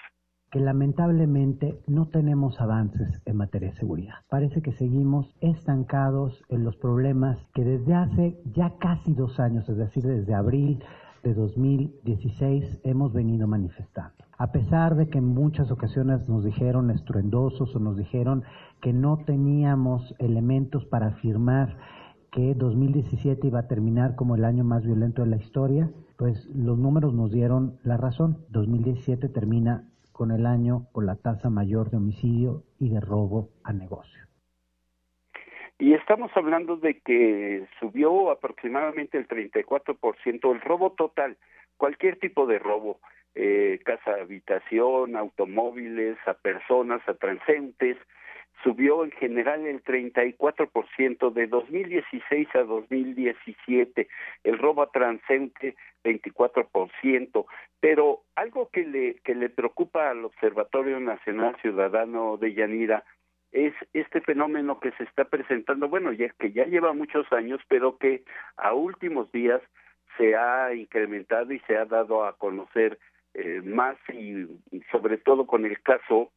que lamentablemente no tenemos avances en materia de seguridad. Parece que seguimos estancados en los problemas que desde hace ya casi dos años, es decir, desde abril de 2016 hemos venido manifestando. A pesar de que en muchas ocasiones nos dijeron estruendosos o nos dijeron que no teníamos elementos para afirmar que 2017 iba a terminar como el año más violento de la historia, pues los números nos dieron la razón. 2017 termina con el año con la tasa mayor de homicidio y de robo a negocio. Y estamos hablando de que subió aproximadamente el 34% el robo total, cualquier tipo de robo, eh, casa habitación, automóviles, a personas, a transeúntes, subió en general el 34% de 2016 a 2017, el robo a transeúnte 24%, pero algo que le que le preocupa al Observatorio Nacional Ciudadano de Yanira es este fenómeno que se está presentando, bueno, ya que ya lleva muchos años, pero que a últimos días se ha incrementado y se ha dado a conocer eh, más y, sobre todo con el caso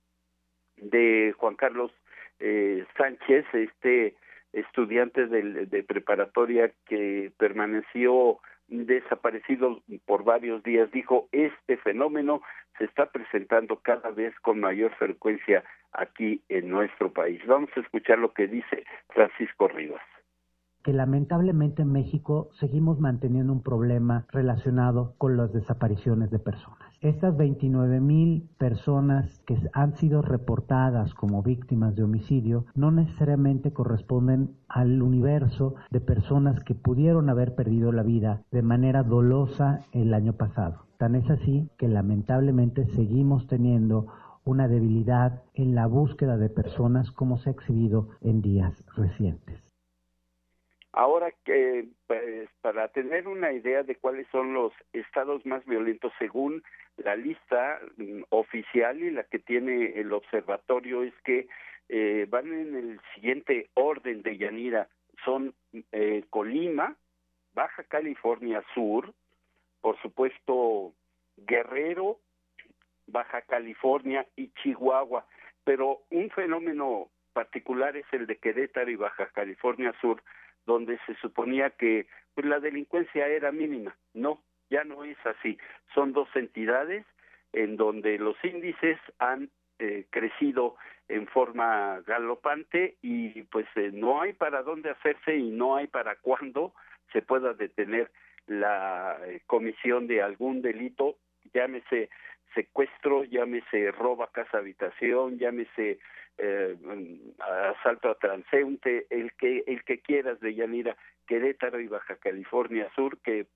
de Juan Carlos eh, Sánchez, este estudiante de, de preparatoria que permaneció desaparecido por varios días, dijo, este fenómeno se está presentando cada vez con mayor frecuencia aquí en nuestro país. Vamos a escuchar lo que dice Francisco Rivas que lamentablemente en México seguimos manteniendo un problema relacionado con las desapariciones de personas. Estas 29 mil personas que han sido reportadas como víctimas de homicidio no necesariamente corresponden al universo de personas que pudieron haber perdido la vida de manera dolosa el año pasado. Tan es así que lamentablemente seguimos teniendo una debilidad en la búsqueda de personas como se ha exhibido en días recientes. Ahora que, pues, para tener una idea de cuáles son los estados más violentos según la lista mm, oficial y la que tiene el observatorio es que eh, van en el siguiente orden de Yanira. Son eh, Colima, Baja California Sur, por supuesto Guerrero, Baja California y Chihuahua. Pero un fenómeno particular es el de Querétaro y Baja California Sur, donde se suponía que pues, la delincuencia era mínima. No, ya no es así. Son dos entidades en donde los índices han eh, crecido en forma galopante y pues eh, no hay para dónde hacerse y no hay para cuándo se pueda detener la eh, comisión de algún delito, llámese secuestro, llámese roba casa habitación, llámese eh, asalto a transeúnte, el que el que quieras de Yanira, Querétaro y Baja California Sur, que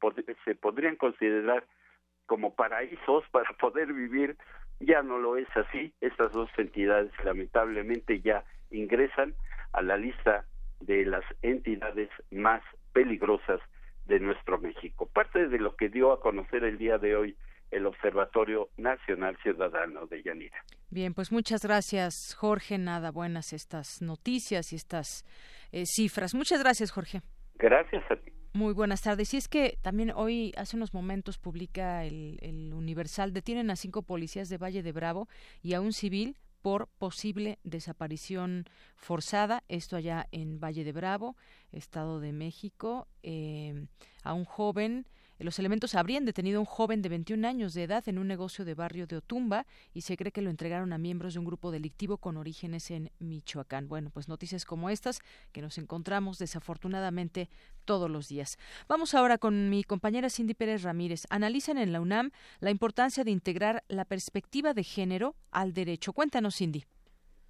se podrían considerar como paraísos para [laughs] poder vivir, ya no lo es así. Estas dos entidades lamentablemente ya ingresan a la lista de las entidades más peligrosas de nuestro México. Parte de lo que dio a conocer el día de hoy el Observatorio Nacional Ciudadano de Yanira. Bien, pues muchas gracias, Jorge. Nada buenas estas noticias y estas eh, cifras. Muchas gracias, Jorge. Gracias a ti. Muy buenas tardes. Y es que también hoy, hace unos momentos, publica el, el Universal, detienen a cinco policías de Valle de Bravo y a un civil por posible desaparición forzada, esto allá en Valle de Bravo, Estado de México, eh, a un joven los elementos habrían detenido a un joven de 21 años de edad en un negocio de barrio de Otumba y se cree que lo entregaron a miembros de un grupo delictivo con orígenes en Michoacán. Bueno, pues noticias como estas que nos encontramos desafortunadamente todos los días. Vamos ahora con mi compañera Cindy Pérez Ramírez. Analizan en la UNAM la importancia de integrar la perspectiva de género al derecho. Cuéntanos, Cindy.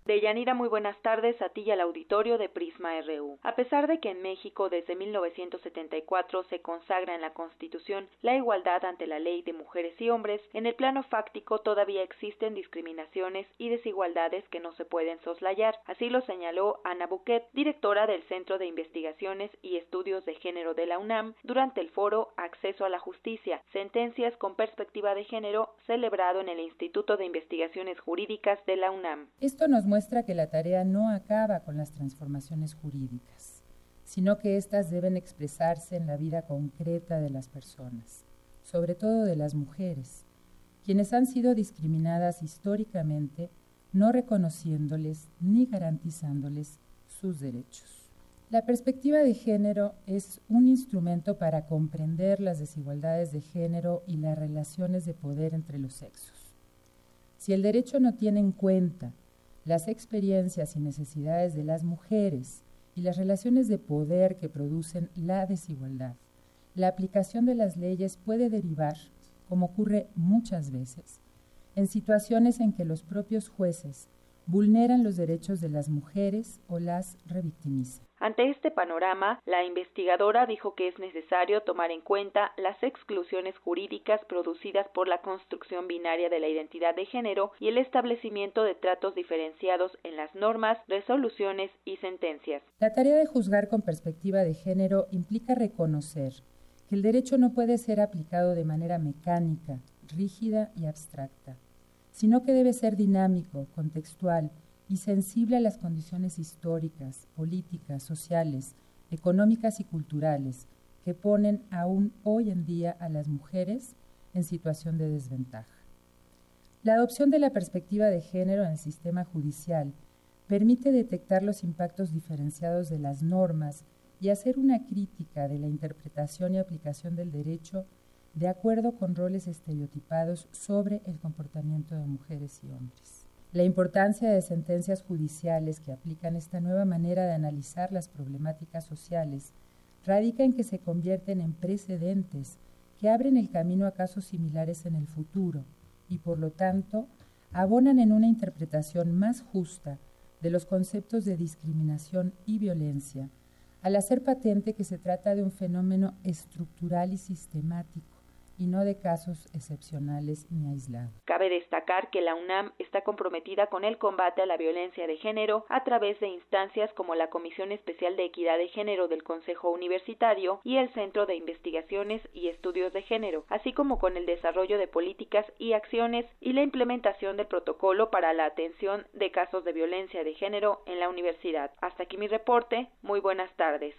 Deyanira, muy buenas tardes a ti y al auditorio de Prisma RU. A pesar de que en México desde 1974 se consagra en la Constitución la igualdad ante la ley de mujeres y hombres, en el plano fáctico todavía existen discriminaciones y desigualdades que no se pueden soslayar. Así lo señaló Ana Buquet, directora del Centro de Investigaciones y Estudios de Género de la UNAM, durante el foro Acceso a la Justicia, Sentencias con Perspectiva de Género, celebrado en el Instituto de Investigaciones Jurídicas de la UNAM. Esto nos muestra que la tarea no acaba con las transformaciones jurídicas, sino que éstas deben expresarse en la vida concreta de las personas, sobre todo de las mujeres, quienes han sido discriminadas históricamente, no reconociéndoles ni garantizándoles sus derechos. La perspectiva de género es un instrumento para comprender las desigualdades de género y las relaciones de poder entre los sexos. Si el derecho no tiene en cuenta las experiencias y necesidades de las mujeres y las relaciones de poder que producen la desigualdad. La aplicación de las leyes puede derivar, como ocurre muchas veces, en situaciones en que los propios jueces vulneran los derechos de las mujeres o las revictimizan. Ante este panorama, la investigadora dijo que es necesario tomar en cuenta las exclusiones jurídicas producidas por la construcción binaria de la identidad de género y el establecimiento de tratos diferenciados en las normas, resoluciones y sentencias. La tarea de juzgar con perspectiva de género implica reconocer que el derecho no puede ser aplicado de manera mecánica, rígida y abstracta, sino que debe ser dinámico, contextual y sensible a las condiciones históricas, políticas, sociales, económicas y culturales que ponen aún hoy en día a las mujeres en situación de desventaja. La adopción de la perspectiva de género en el sistema judicial permite detectar los impactos diferenciados de las normas y hacer una crítica de la interpretación y aplicación del derecho de acuerdo con roles estereotipados sobre el comportamiento de mujeres y hombres. La importancia de sentencias judiciales que aplican esta nueva manera de analizar las problemáticas sociales radica en que se convierten en precedentes que abren el camino a casos similares en el futuro y por lo tanto abonan en una interpretación más justa de los conceptos de discriminación y violencia, al hacer patente que se trata de un fenómeno estructural y sistemático y no de casos excepcionales ni aislados. Cabe destacar que la UNAM está comprometida con el combate a la violencia de género a través de instancias como la Comisión Especial de Equidad de Género del Consejo Universitario y el Centro de Investigaciones y Estudios de Género, así como con el desarrollo de políticas y acciones y la implementación del protocolo para la atención de casos de violencia de género en la universidad. Hasta aquí mi reporte. Muy buenas tardes.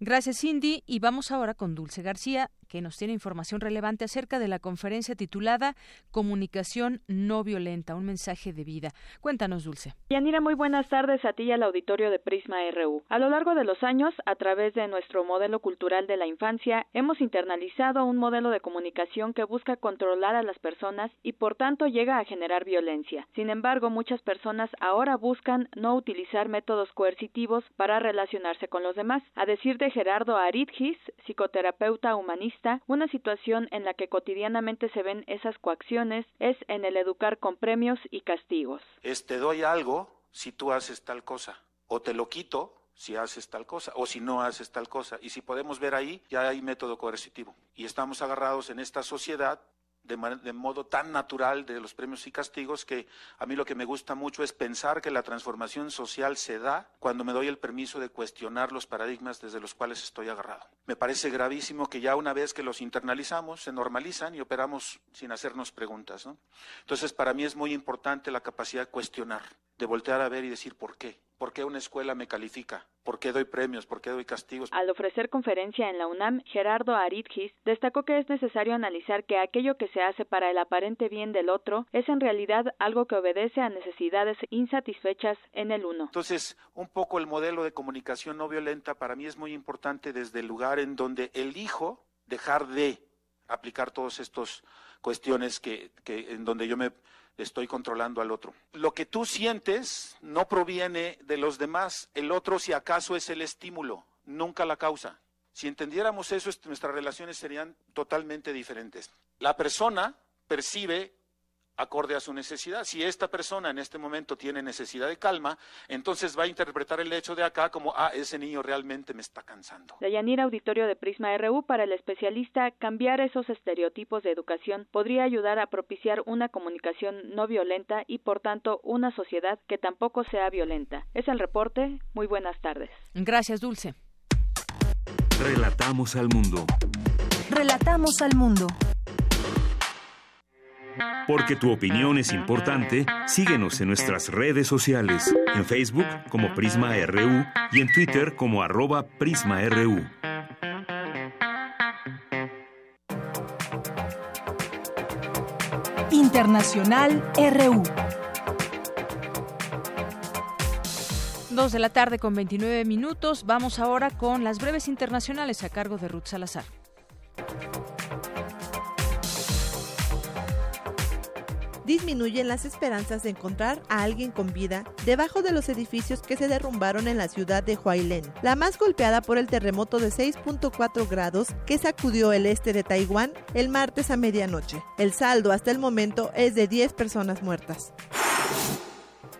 Gracias, Cindy. Y vamos ahora con Dulce García, que nos tiene información relevante acerca de la conferencia titulada Comunicación no violenta, un mensaje de vida. Cuéntanos, Dulce. Yanira, muy buenas tardes a ti y al auditorio de Prisma RU. A lo largo de los años, a través de nuestro modelo cultural de la infancia, hemos internalizado un modelo de comunicación que busca controlar a las personas y por tanto llega a generar violencia. Sin embargo, muchas personas ahora buscan no utilizar métodos coercitivos para relacionarse con los demás. A decir de Gerardo Aridgis, psicoterapeuta humanista, una situación en la que cotidianamente se ven esas coacciones es en el educar con premios y castigos. Es te doy algo si tú haces tal cosa, o te lo quito si haces tal cosa, o si no haces tal cosa. Y si podemos ver ahí, ya hay método coercitivo. Y estamos agarrados en esta sociedad de, modo tan natural de los premios y castigos que a mí lo que me gusta mucho es pensar que la transformación social se da cuando me doy el permiso de cuestionar los paradigmas desde los cuales estoy agarrado. Me parece gravísimo que ya una vez que los internalizamos, se normalizan y operamos sin hacernos preguntas. Entonces, para mí es muy importante la capacidad de cuestionar, de voltear a ver y decir por qué. ¿Por qué una escuela me califica? ¿Por qué doy premios? ¿Por qué doy castigos? Al ofrecer conferencia en la UNAM, Gerardo Aridgis destacó que es necesario analizar que aquello que se hace para el aparente bien del otro es en realidad algo que obedece a necesidades insatisfechas en el uno. Entonces, un poco el modelo de comunicación no violenta para mí es muy importante desde el lugar en donde elijo dejar de aplicar todas estas cuestiones que, que en donde yo me estoy controlando al otro. Lo que tú sientes no proviene de los demás, el otro si acaso es el estímulo, nunca la causa. Si entendiéramos eso, nuestras relaciones serían totalmente diferentes. La persona percibe acorde a su necesidad. Si esta persona en este momento tiene necesidad de calma, entonces va a interpretar el hecho de acá como, ah, ese niño realmente me está cansando. Yanira Auditorio de Prisma RU, para el especialista, cambiar esos estereotipos de educación podría ayudar a propiciar una comunicación no violenta y, por tanto, una sociedad que tampoco sea violenta. Es el reporte. Muy buenas tardes. Gracias, Dulce. Relatamos al mundo. Relatamos al mundo. Porque tu opinión es importante, síguenos en nuestras redes sociales, en Facebook como Prisma RU y en Twitter como arroba PrismaRU. Internacional RU. Dos de la tarde con 29 minutos. Vamos ahora con las breves internacionales a cargo de Ruth Salazar. Disminuyen las esperanzas de encontrar a alguien con vida debajo de los edificios que se derrumbaron en la ciudad de Hualien, la más golpeada por el terremoto de 6.4 grados que sacudió el este de Taiwán el martes a medianoche. El saldo hasta el momento es de 10 personas muertas.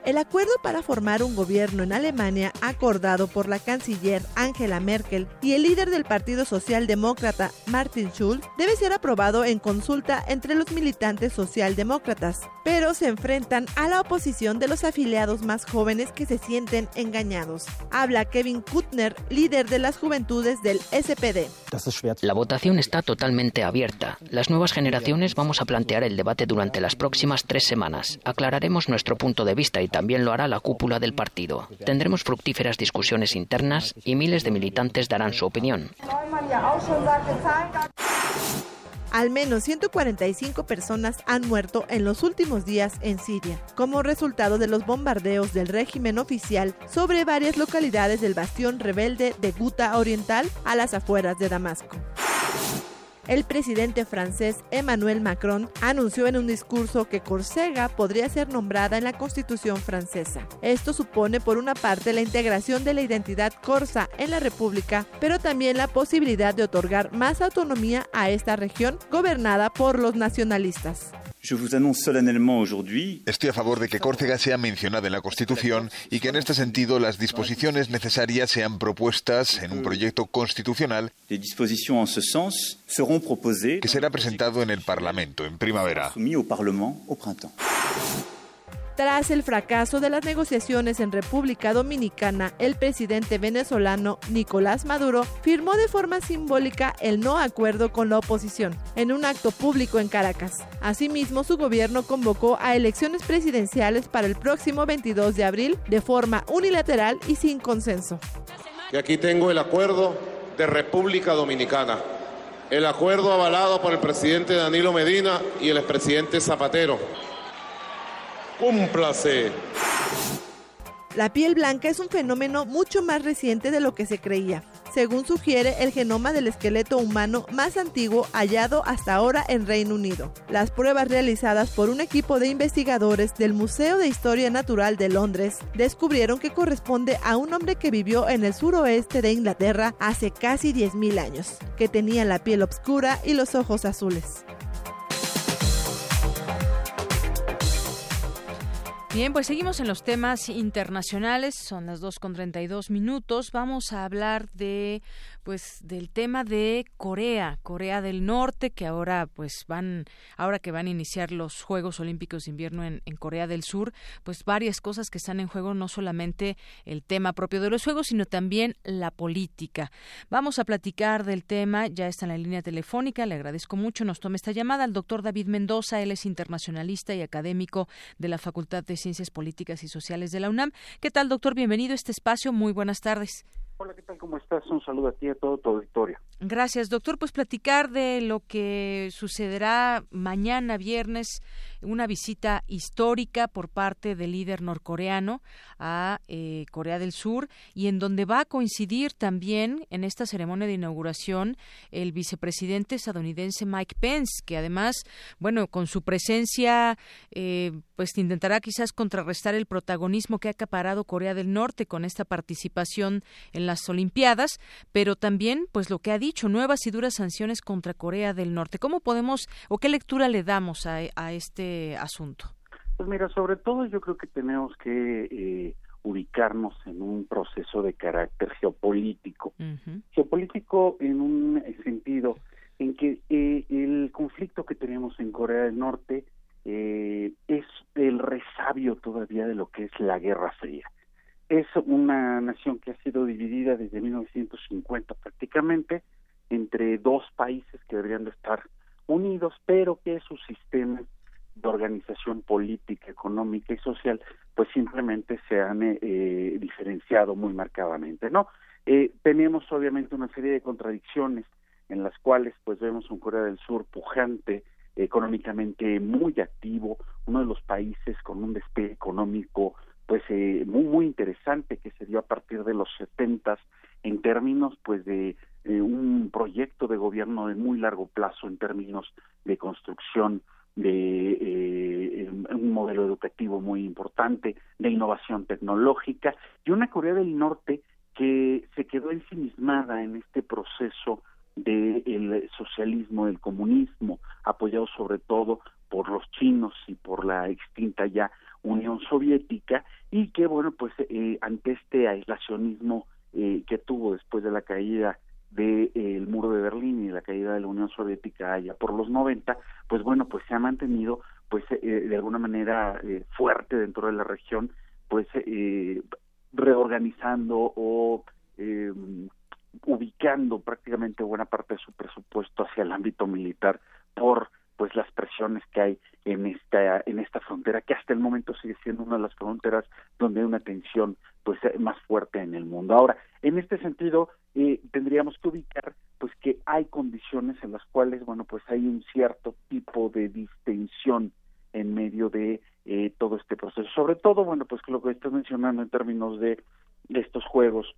El acuerdo para formar un gobierno en Alemania, acordado por la canciller Angela Merkel y el líder del Partido Socialdemócrata Martin Schulz, debe ser aprobado en consulta entre los militantes socialdemócratas, pero se enfrentan a la oposición de los afiliados más jóvenes que se sienten engañados. Habla Kevin Kuttner, líder de las juventudes del SPD. La votación está totalmente abierta. Las nuevas generaciones vamos a plantear el debate durante las próximas tres semanas. Aclararemos nuestro punto de vista y también lo hará la cúpula del partido. Tendremos fructíferas discusiones internas y miles de militantes darán su opinión. Al menos 145 personas han muerto en los últimos días en Siria, como resultado de los bombardeos del régimen oficial sobre varias localidades del bastión rebelde de Guta Oriental a las afueras de Damasco el presidente francés Emmanuel Macron anunció en un discurso que Córcega podría ser nombrada en la Constitución francesa. Esto supone por una parte la integración de la identidad corsa en la República, pero también la posibilidad de otorgar más autonomía a esta región gobernada por los nacionalistas. Estoy a favor de que Córcega sea mencionada en la Constitución y que en este sentido las disposiciones necesarias sean propuestas en un proyecto constitucional que será presentado en el Parlamento en primavera. Tras el fracaso de las negociaciones en República Dominicana, el presidente venezolano Nicolás Maduro firmó de forma simbólica el no acuerdo con la oposición en un acto público en Caracas. Asimismo, su gobierno convocó a elecciones presidenciales para el próximo 22 de abril de forma unilateral y sin consenso. Y aquí tengo el acuerdo de República Dominicana. El acuerdo avalado por el presidente Danilo Medina y el expresidente Zapatero Cúmplase. La piel blanca es un fenómeno mucho más reciente de lo que se creía, según sugiere el genoma del esqueleto humano más antiguo hallado hasta ahora en Reino Unido. Las pruebas realizadas por un equipo de investigadores del Museo de Historia Natural de Londres descubrieron que corresponde a un hombre que vivió en el suroeste de Inglaterra hace casi 10.000 años, que tenía la piel oscura y los ojos azules. Bien, pues seguimos en los temas internacionales, son las 2 con 32 minutos. Vamos a hablar de pues del tema de Corea, Corea del Norte, que ahora pues van, ahora que van a iniciar los Juegos Olímpicos de Invierno en, Corea del Sur, pues varias cosas que están en juego, no solamente el tema propio de los Juegos, sino también la política. Vamos a platicar del tema, ya está en la línea telefónica, le agradezco mucho, nos tome esta llamada al doctor David Mendoza, él es internacionalista y académico de la Facultad de Ciencias Políticas y Sociales de la UNAM. ¿Qué tal, doctor? Bienvenido a este espacio, muy buenas tardes. Hola, ¿qué tal? ¿Cómo estás? Un saludo a ti y a todo tu auditorio. Gracias, doctor. Pues platicar de lo que sucederá mañana viernes, una visita histórica por parte del líder norcoreano a eh, Corea del Sur y en donde va a coincidir también en esta ceremonia de inauguración el vicepresidente estadounidense Mike Pence, que además, bueno, con su presencia, eh, pues intentará quizás contrarrestar el protagonismo que ha acaparado Corea del Norte con esta participación en las Olimpiadas, pero también, pues lo que ha dicho, nuevas y duras sanciones contra Corea del Norte. ¿Cómo podemos o qué lectura le damos a, este asunto? Pues mira, sobre todo yo creo que tenemos que eh, ubicarnos en un proceso de carácter geopolítico. Geopolítico en un sentido en que eh, el conflicto que tenemos en Corea del Norte eh, es el resabio todavía de lo que es la Guerra Fría es una nación que ha sido dividida desde 1950 prácticamente entre dos países que deberían de estar unidos, pero que sus sistemas de organización política, económica y social, pues simplemente se han eh, eh, diferenciado muy marcadamente, ¿no? Eh, tenemos obviamente una serie de contradicciones en las cuales pues vemos un Corea del Sur pujante, económicamente muy activo, uno de los países con un despegue económico pues eh, muy muy interesante que se dio a partir de los setentas en términos pues de un proyecto de gobierno de muy largo plazo en términos de construcción de eh, un modelo educativo muy importante de innovación tecnológica y una Corea del Norte que se quedó ensimismada en este proceso del socialismo, del comunismo, apoyado sobre todo por los chinos y por la extinta ya Unión Soviética este aislacionismo eh, que tuvo después de la caída del de, muro de Berlín y la caída de la Unión Soviética allá por los 90, pues bueno, pues se ha mantenido pues eh, de alguna manera eh, fuerte dentro de la región, pues eh, reorganizando o eh, ubicando prácticamente buena parte de su presupuesto hacia el ámbito militar por pues las presiones que hay en esta en esta frontera que hasta el momento sigue siendo una de las fronteras donde hay una tensión pues más fuerte en el mundo. Ahora, en este sentido eh, tendríamos que ubicar pues que hay condiciones en las cuales bueno pues hay un cierto tipo de distensión en medio de eh, todo este proceso. Sobre todo, bueno, pues lo que estás mencionando en términos de, de estos juegos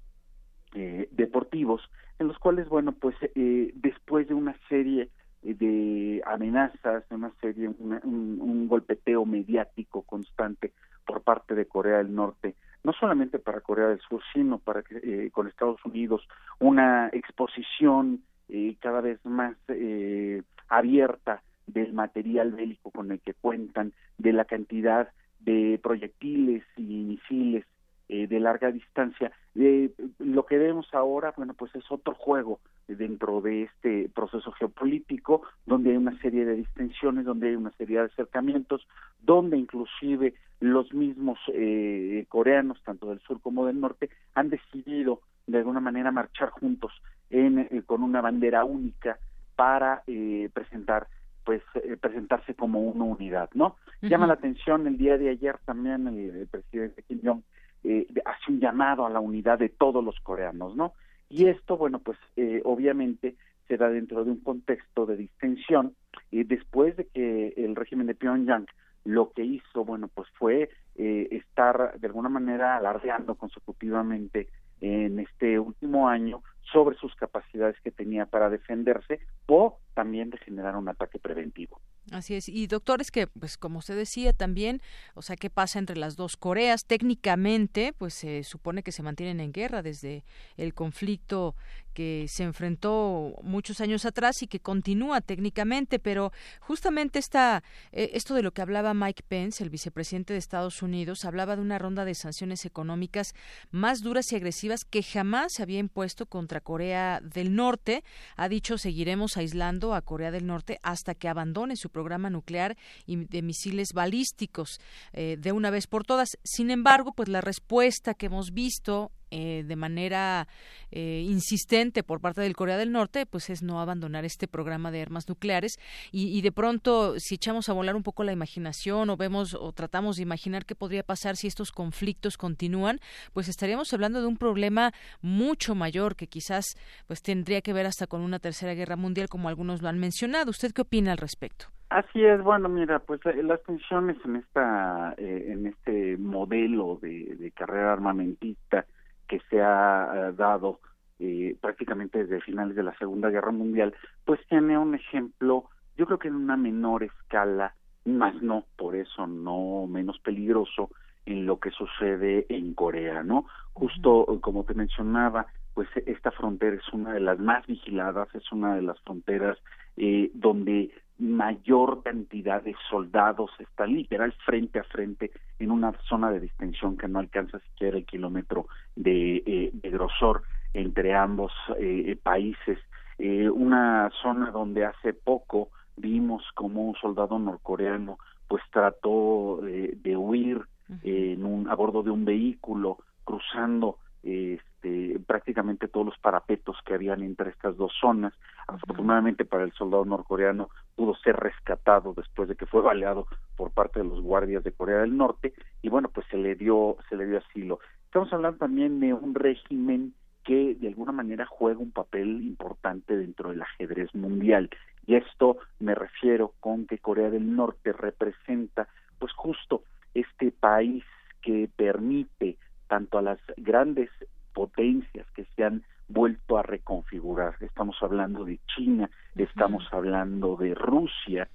eh, deportivos, en los cuales, bueno, pues eh, después de una serie de amenazas, de una serie, un, un, golpeteo mediático constante por parte de Corea del Norte, no solamente para Corea del Sur, sino para eh, con Estados Unidos, una exposición eh, cada vez más eh, abierta del material bélico con el que cuentan, de la cantidad de proyectiles y misiles eh, de larga distancia. Eh, lo que vemos ahora, bueno, pues es otro juego dentro de este proceso geopolítico, donde hay una serie de distensiones, donde hay una serie de acercamientos, donde inclusive los mismos eh, coreanos, tanto del sur como del norte, han decidido de alguna manera marchar juntos en, eh, con una bandera única para eh, presentar pues eh, presentarse como una unidad, ¿no? Uh -huh. Llama la atención el día de ayer también el, el presidente Kim Jong eh, hace un llamado a la unidad de todos los coreanos, ¿no? Y esto, bueno, pues eh, obviamente se da dentro de un contexto de distensión y después de que el régimen de Pyongyang lo que hizo, bueno, pues fue eh, estar de alguna manera alardeando consecutivamente en este último año sobre sus capacidades que tenía para defenderse o también de generar un ataque preventivo. Así es. Y doctores que, pues como usted decía también, o sea, ¿qué pasa entre las dos Coreas? Técnicamente, pues se supone que se mantienen en guerra desde el conflicto que se enfrentó muchos años atrás y que continúa técnicamente, pero justamente esta, eh, esto de lo que hablaba Mike Pence, el vicepresidente de Estados Unidos, hablaba de una ronda de sanciones económicas más duras y agresivas que jamás se había impuesto contra Corea del Norte. Ha dicho, seguiremos aislando a Corea del Norte hasta que abandone su programa nuclear y de misiles balísticos eh, de una vez por todas. Sin embargo, pues la respuesta que hemos visto eh, de manera eh, insistente por parte del Corea del Norte, pues es no abandonar este programa de armas nucleares y, y, de pronto si echamos a volar un poco la imaginación o vemos o tratamos de imaginar qué podría pasar si estos conflictos continúan, pues estaríamos hablando de un problema mucho mayor que quizás pues tendría que ver hasta con una tercera guerra mundial como algunos lo han mencionado. ¿Usted qué opina al respecto? Así es, bueno, mira, pues las tensiones en esta, eh, en este modelo de, de carrera armamentista que se ha dado eh, prácticamente desde finales de la Segunda Guerra Mundial, pues tiene un ejemplo, yo creo que en una menor escala, más no, por eso no menos peligroso, en lo que sucede en Corea, ¿no? Justo uh -huh. como te mencionaba, pues esta frontera es una de las más vigiladas, es una de las fronteras eh, donde mayor cantidad de soldados está literal frente a frente en una zona de distensión que no alcanza siquiera el kilómetro de, eh, de grosor entre ambos eh, países. Eh, una zona donde hace poco vimos como un soldado norcoreano pues trató de, huir en un, a bordo de un vehículo cruzando este, prácticamente todos los parapetos que habían entre estas dos zonas. Afortunadamente para el soldado norcoreano pudo ser rescatado después de que fue baleado por parte de los guardias de Corea del Norte y bueno, pues se le dio se le dio asilo. Estamos hablando también de un régimen que de alguna manera juega un papel importante dentro del ajedrez mundial y esto me refiero con que Corea del Norte representa pues justo este país que permite tanto a las grandes potencias que se han vuelto a reconfigurar. Estamos hablando de China, estamos hablando de Rusia,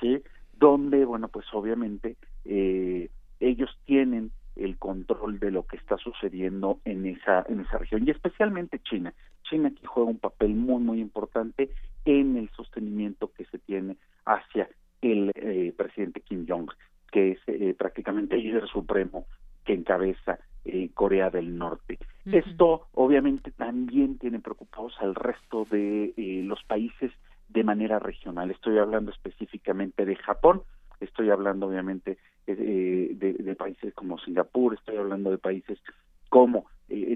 ¿sí? Donde, bueno, pues obviamente eh, ellos tienen el control de lo que está sucediendo en esa en esa región y especialmente China. China aquí juega un papel muy muy importante en el sostenimiento que se tiene hacia el eh, presidente Kim Jong, que es eh, prácticamente el líder supremo que encabeza eh, Corea del Norte. Esto obviamente también tiene preocupados al resto de eh, los países de manera regional. Estoy hablando específicamente de Japón, estoy hablando obviamente eh, de, países como Singapur, estoy hablando de países como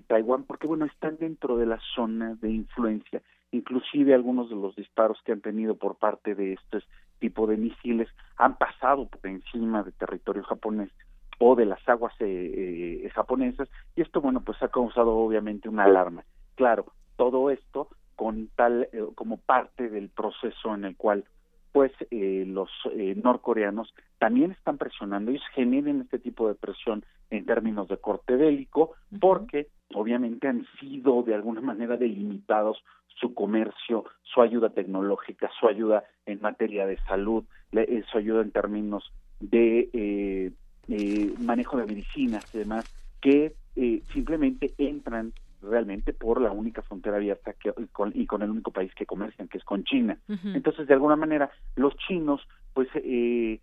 Taiwán, porque bueno, están dentro de la zona de influencia. Inclusive algunos de los disparos que han tenido por parte de estos tipo de misiles han pasado por encima de territorio japonés o de las aguas eh, eh, japonesas y esto bueno pues ha causado obviamente una alarma. Claro todo esto con tal eh, como parte del proceso en el cual pues los norcoreanos también están presionando ellos generan este tipo de presión en términos de corte bélico porque obviamente han sido de alguna manera delimitados su comercio, su ayuda tecnológica, su ayuda en materia de salud, su ayuda en términos de eh, manejo de medicinas y demás, que eh, simplemente entran realmente por la única frontera abierta que, y con el único país que comercian, que es con China. Entonces, de alguna manera, los chinos, pues, eh,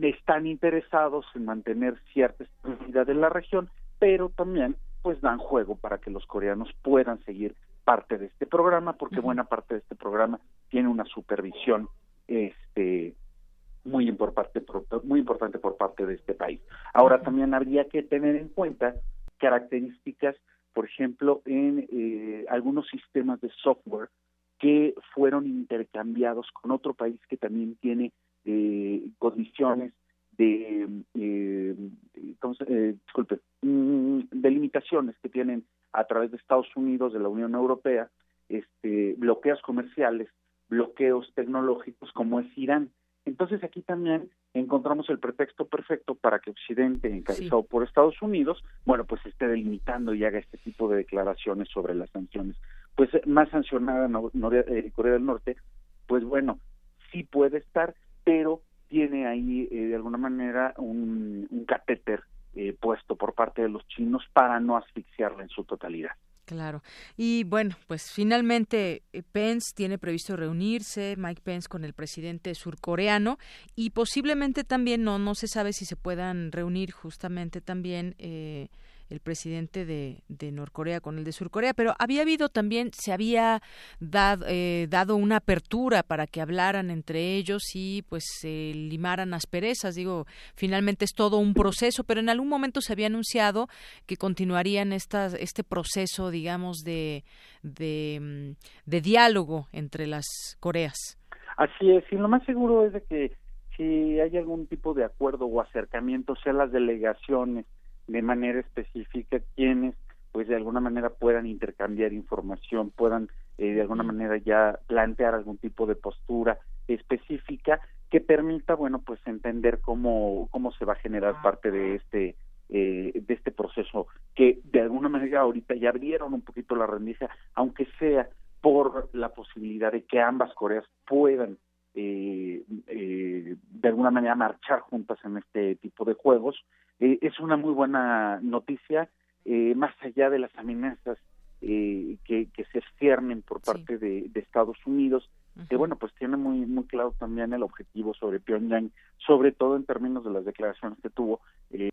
están interesados en mantener cierta estabilidad en la región, pero también, pues, dan juego para que los coreanos puedan seguir parte de este programa, porque buena parte de este programa tiene una supervisión, este, muy importante, muy importante por parte de este país. Ahora también habría que tener en cuenta características, por ejemplo, en eh, algunos sistemas de software que fueron intercambiados con otro país que también tiene eh, condiciones de, eh, eh disculpe, mm, de limitaciones que tienen a través de Estados Unidos, de la Unión Europea, este, bloqueos comerciales, bloqueos tecnológicos, como es Irán. Entonces aquí también encontramos el pretexto perfecto para que Occidente, encabezado por Estados Unidos, bueno, pues esté delimitando y haga este tipo de declaraciones sobre las sanciones. Pues más sancionada eh, Corea del Norte, pues bueno, sí puede estar, pero tiene ahí eh, de alguna manera un, un catéter eh, puesto por parte de los chinos para no asfixiarla en su totalidad. Claro. Y bueno, pues finalmente eh, Pence tiene previsto reunirse, Mike Pence, con el presidente surcoreano y posiblemente también, no, no se sabe si se puedan reunir justamente también eh, el presidente de, de, Norcorea con el de Surcorea, pero había habido también, se había dado, eh, dado una apertura para que hablaran entre ellos y pues se limaran asperezas. Digo, finalmente es todo un proceso, pero en algún momento se había anunciado que continuarían estas, este proceso, digamos, de, de, de diálogo entre las Coreas. Así es, y lo más seguro es de que si hay algún tipo de acuerdo o acercamiento, sea las delegaciones de manera específica quienes pues de alguna manera puedan intercambiar información, puedan eh, de alguna manera ya plantear algún tipo de postura específica que permita, bueno, pues entender cómo, cómo se va a generar parte de este eh, de este proceso que de alguna manera ahorita ya abrieron un poquito la rendija, aunque sea por la posibilidad de que ambas Coreas puedan eh, eh, de alguna manera marchar juntas en este tipo de juegos. Eh, es una muy buena noticia, eh, más allá de las amenazas eh, que, que, se ciernen por parte de, Estados Unidos, que bueno, pues tiene muy, muy claro también el objetivo sobre Pyongyang, sobre todo en términos de las declaraciones que tuvo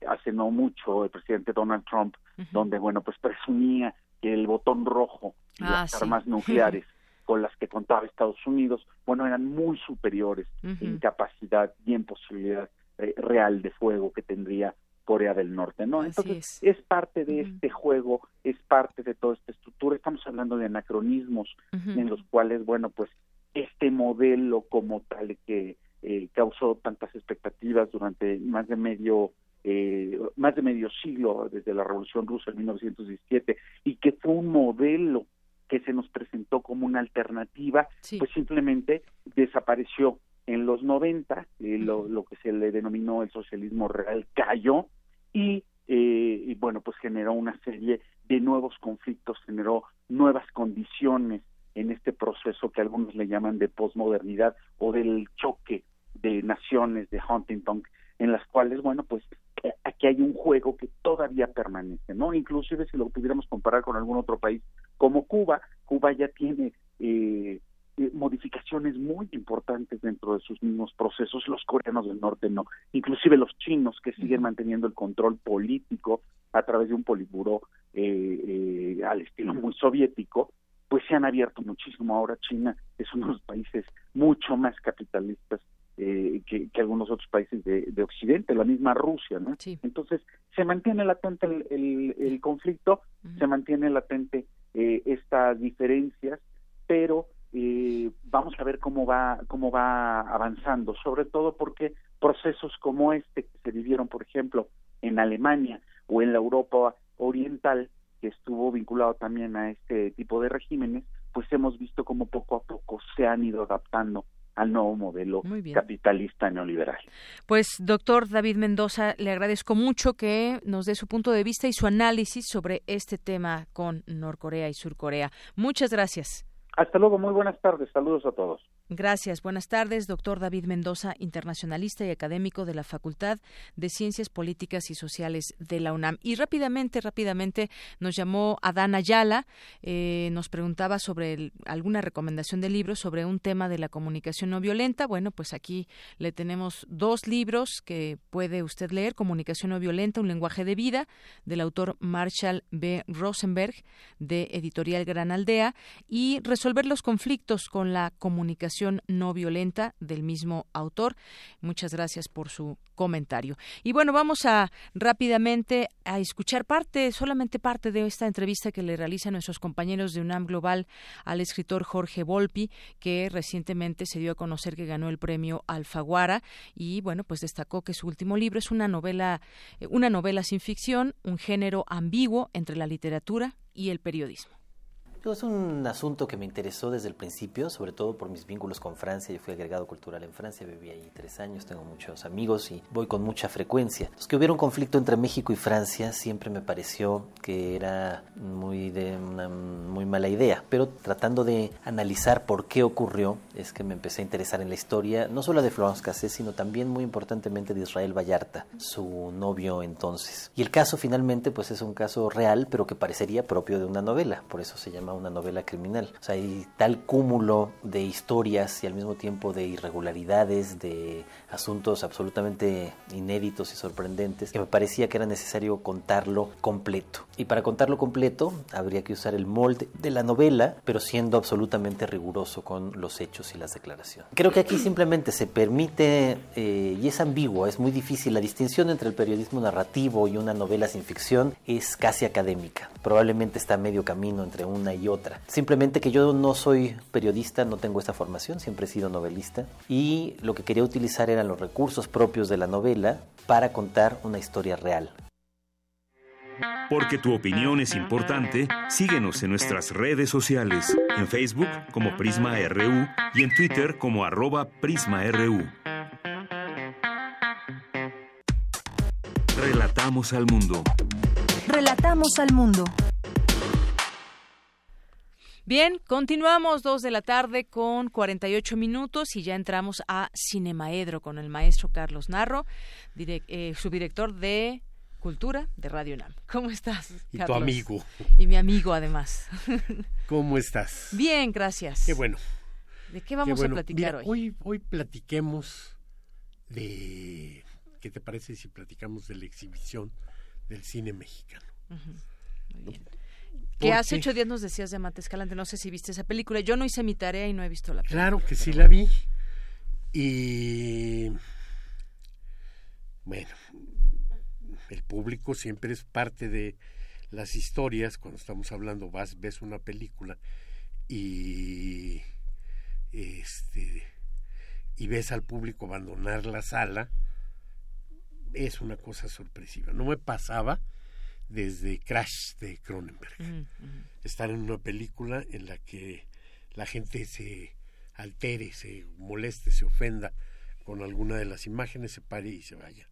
hace no mucho el presidente Donald Trump, donde bueno, pues presumía que el botón rojo y ah, las armas nucleares [laughs] con las que contaba Estados Unidos, bueno, eran muy superiores en capacidad y en posibilidad real de fuego que tendría Corea del Norte, ¿no? Entonces es. parte de este juego, es parte de toda esta estructura. Estamos hablando de anacronismos en los cuales, bueno, pues este modelo como tal que eh, causó tantas expectativas durante más de medio eh, más de medio siglo desde la Revolución Rusa en 1917 y que fue un modelo que se nos presentó como una alternativa, pues simplemente desapareció en los 90, eh, lo, lo, que se le denominó el socialismo real cayó y, eh, y, bueno, pues generó una serie de nuevos conflictos, generó nuevas condiciones en este proceso que algunos le llaman de posmodernidad o del choque de naciones de Huntington, en las cuales, bueno, pues aquí hay un juego que todavía permanece, ¿no? Inclusive si lo pudiéramos comparar con algún otro país como Cuba, Cuba ya tiene eh, eh, modificaciones muy importantes dentro de sus mismos procesos, los coreanos del norte no, inclusive los chinos que siguen manteniendo el control político a través de un politburó eh, eh, al estilo muy soviético, pues se han abierto muchísimo. Ahora China es uno de los países mucho más capitalistas que, algunos otros países de, Occidente, la misma Rusia, ¿no? Entonces se mantiene latente el, conflicto, se mantiene latente estas diferencias, pero eh, vamos a ver cómo va cómo va avanzando sobre todo porque procesos como este que se vivieron por ejemplo en Alemania o en la Europa oriental que estuvo vinculado también a este tipo de regímenes pues hemos visto cómo poco a poco se han ido adaptando al nuevo modelo capitalista neoliberal. Pues, doctor David Mendoza, le agradezco mucho que nos dé su punto de vista y su análisis sobre este tema con Norcorea y Surcorea. Muchas gracias. Hasta luego, muy buenas tardes, saludos a todos. Gracias. Buenas tardes, doctor David Mendoza, internacionalista y académico de la Facultad de Ciencias Políticas y Sociales de la UNAM. Y rápidamente, rápidamente nos llamó Adán Ayala, eh, nos preguntaba sobre alguna recomendación de libros sobre un tema de la comunicación no violenta. Bueno, pues aquí le tenemos dos libros que puede usted leer: Comunicación no violenta, un lenguaje de vida, del autor Marshall B. Rosenberg, de Editorial Gran Aldea, y Resolver los conflictos con la comunicación no violenta del mismo autor. Muchas gracias por su comentario. Y bueno, vamos a rápidamente a escuchar parte, solamente parte de esta entrevista que le realizan nuestros compañeros de UNAM Global al escritor Jorge Volpi, que recientemente se dio a conocer que ganó el premio Alfaguara y bueno, pues destacó que su último libro es una novela, eh, una novela sin ficción, un género ambiguo entre la literatura y el periodismo. Es un asunto que me interesó desde el principio, sobre todo por mis vínculos con Francia. Yo fui agregado cultural en Francia, viví ahí tres años, tengo muchos amigos y voy con mucha frecuencia. Los que hubiera un conflicto entre México y Francia siempre me pareció que era muy de una muy mala idea, pero tratando de analizar por qué ocurrió, es que me empecé a interesar en la historia, no solo de Florence Cassé, sino también muy importantemente de Israel Vallarta, su novio entonces. Y el caso finalmente pues es un caso real, pero que parecería propio de una novela, por eso se llama una novela criminal. O sea, hay tal cúmulo de historias y al mismo tiempo de irregularidades, de asuntos absolutamente inéditos y sorprendentes, que me parecía que era necesario contarlo completo. Y para contarlo completo habría que usar el molde de la novela, pero siendo absolutamente riguroso con los hechos y las declaraciones. Creo que aquí simplemente se permite, eh, y es ambiguo, es muy difícil, la distinción entre el periodismo narrativo y una novela sin ficción es casi académica. Probablemente está a medio camino entre una y otra. Simplemente que yo no soy periodista, no tengo esta formación, siempre he sido novelista y lo que quería utilizar eran los recursos propios de la novela para contar una historia real. Porque tu opinión es importante, síguenos en nuestras redes sociales, en Facebook como Prisma RU y en Twitter como arroba PrismaRU. Relatamos al mundo. Relatamos al mundo. Bien, continuamos dos de la tarde con 48 minutos y ya entramos a Cinemaedro con el maestro Carlos Narro, eh, subdirector de Cultura de Radio UNAM. ¿Cómo estás? Y tu amigo. Y mi amigo además. [laughs] ¿Cómo estás? Bien, gracias. Qué bueno. ¿De qué vamos a platicar hoy? hoy? Hoy platiquemos de... ¿Qué te parece si platicamos de la exhibición del cine mexicano? Muy bien. Que hace ocho días nos decías de Mate Escalante, no sé si viste esa película. Yo no hice mi tarea y no he visto la película. Claro que sí la vi. Y bueno, el público siempre es parte de las historias. Cuando estamos hablando, vas, ves una película y este y ves al público abandonar la sala, es una cosa sorpresiva. No me pasaba desde Crash de Cronenberg. Estar en una película en la que la gente se altere, se moleste, se ofenda con alguna de las imágenes, se pare y se vaya.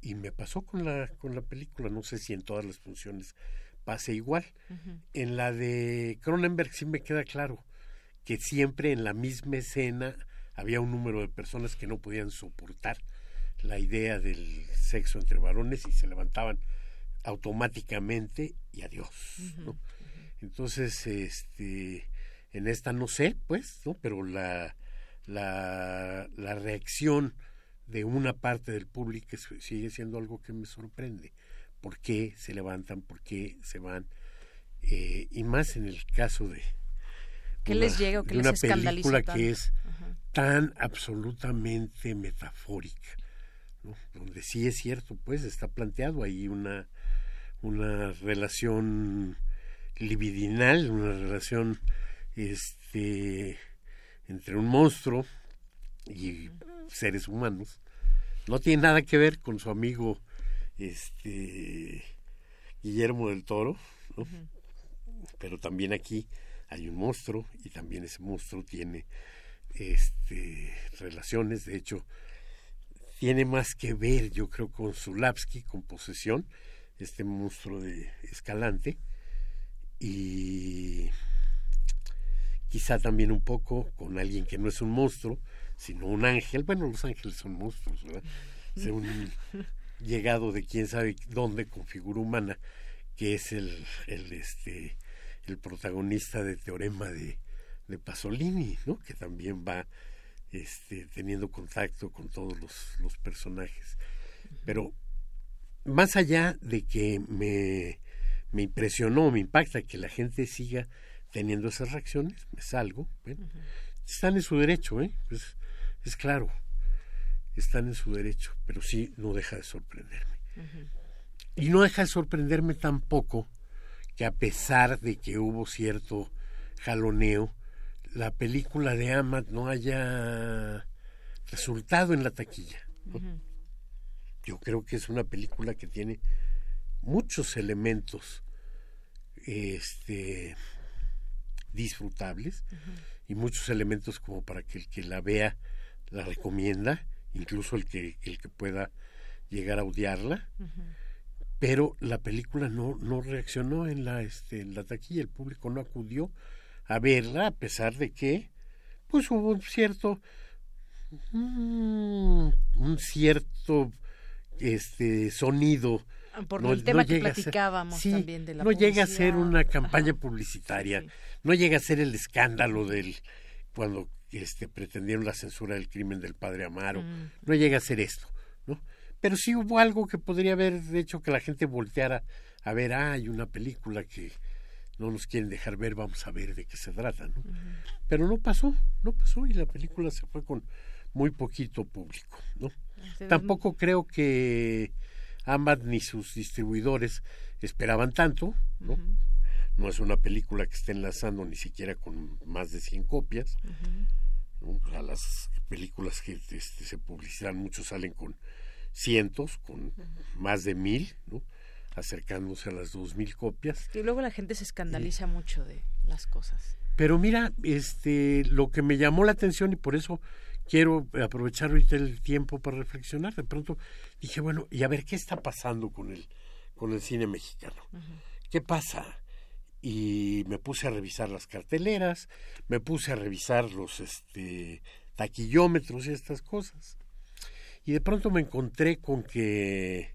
Y me pasó con la, con la película, no sé si en todas las funciones pase igual. En la de Cronenberg sí me queda claro que siempre en la misma escena había un número de personas que no podían soportar la idea del sexo entre varones y se levantaban automáticamente y adiós. Entonces, este, En esta no sé, pues, ¿no? Pero la, la, la reacción de una parte del público sigue siendo algo que me sorprende. ¿Por qué se levantan? ¿Por qué se van? Eh, y más en el caso de ¿Qué les llega o que una les película que es tan absolutamente metafórica, donde sí es cierto, pues está planteado ahí una, una relación libidinal, una relación este entre un monstruo y seres humanos. No tiene nada que ver con su amigo este Guillermo del Toro, pero también aquí hay un monstruo y también ese monstruo tiene este relaciones, de hecho tiene más que ver, yo creo, con Zulavsky, con posesión, este monstruo de Escalante, y quizá también un poco con alguien que no es un monstruo, sino un ángel. Bueno, los ángeles son monstruos, ¿verdad? un llegado de quién sabe dónde con figura humana, que es el, el, este, el protagonista de Teorema de, de Pasolini, ¿no? Que también va este, teniendo contacto con todos los, los personajes. Pero más allá de que me, me impresionó, me impacta que la gente siga teniendo esas reacciones, me salgo. Bueno, Están en su derecho, ¿eh? Pues, es claro, están en su derecho, pero sí no deja de sorprenderme. Y no deja de sorprenderme tampoco que a pesar de que hubo cierto jaloneo, la película de Amat no haya resultado en la taquilla. Yo creo que es una película que tiene muchos elementos este, disfrutables y muchos elementos como para que el que la vea la recomienda, incluso el que, el que pueda llegar a odiarla. Pero la película no, no reaccionó en la, este, en la taquilla, el público no acudió a verla, a pesar de que pues hubo un cierto mm, un cierto este sonido. Ah, por el tema que platicábamos también de la no llega a ser una campaña publicitaria no llega a ser el escándalo del cuando este pretendieron la censura del crimen del padre Amaro. Mm. no llega a ser esto no pero sí hubo algo que podría haber hecho que la gente volteara a ver ah, hay una película que no nos quieren dejar ver, vamos a ver de qué se trata, ¿no? Pero no pasó, no pasó y la película se fue con muy poquito público, ¿no? Tampoco creo que Amad ni sus distribuidores esperaban tanto, ¿no? No es una película que esté enlazando ni siquiera con más de 100 copias. A las películas que este, se publicitan, muchos salen con cientos, con más de mil, ¿no? acercándose a las dos mil copias. Y luego la gente se escandaliza mucho de las cosas. Pero mira, este, lo que me llamó la atención y por eso quiero aprovechar ahorita el tiempo para reflexionar. De pronto dije, bueno, y a ver qué está pasando con el, con el cine mexicano. ¿Qué pasa? Y me puse a revisar las carteleras, me puse a revisar los este, taquillómetros y estas cosas. Y de pronto me encontré con que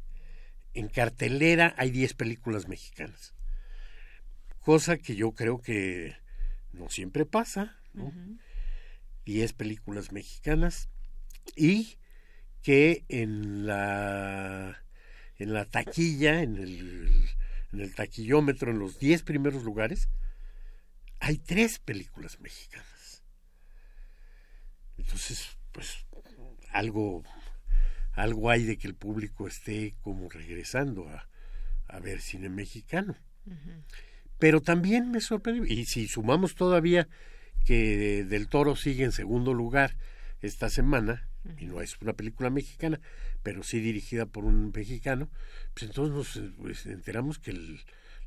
en cartelera hay 10 películas mexicanas. Cosa que yo creo que no siempre pasa, ¿no? 10 películas mexicanas y que en la en la taquilla, en el, en el taquillómetro, en los 10 primeros lugares, hay tres películas mexicanas. Entonces, pues algo algo hay de que el público esté como regresando a, a ver cine mexicano. Pero también me sorprendió, y si sumamos todavía que Del Toro sigue en segundo lugar esta semana, y no es una película mexicana, pero sí dirigida por un mexicano, pues entonces nos pues, enteramos que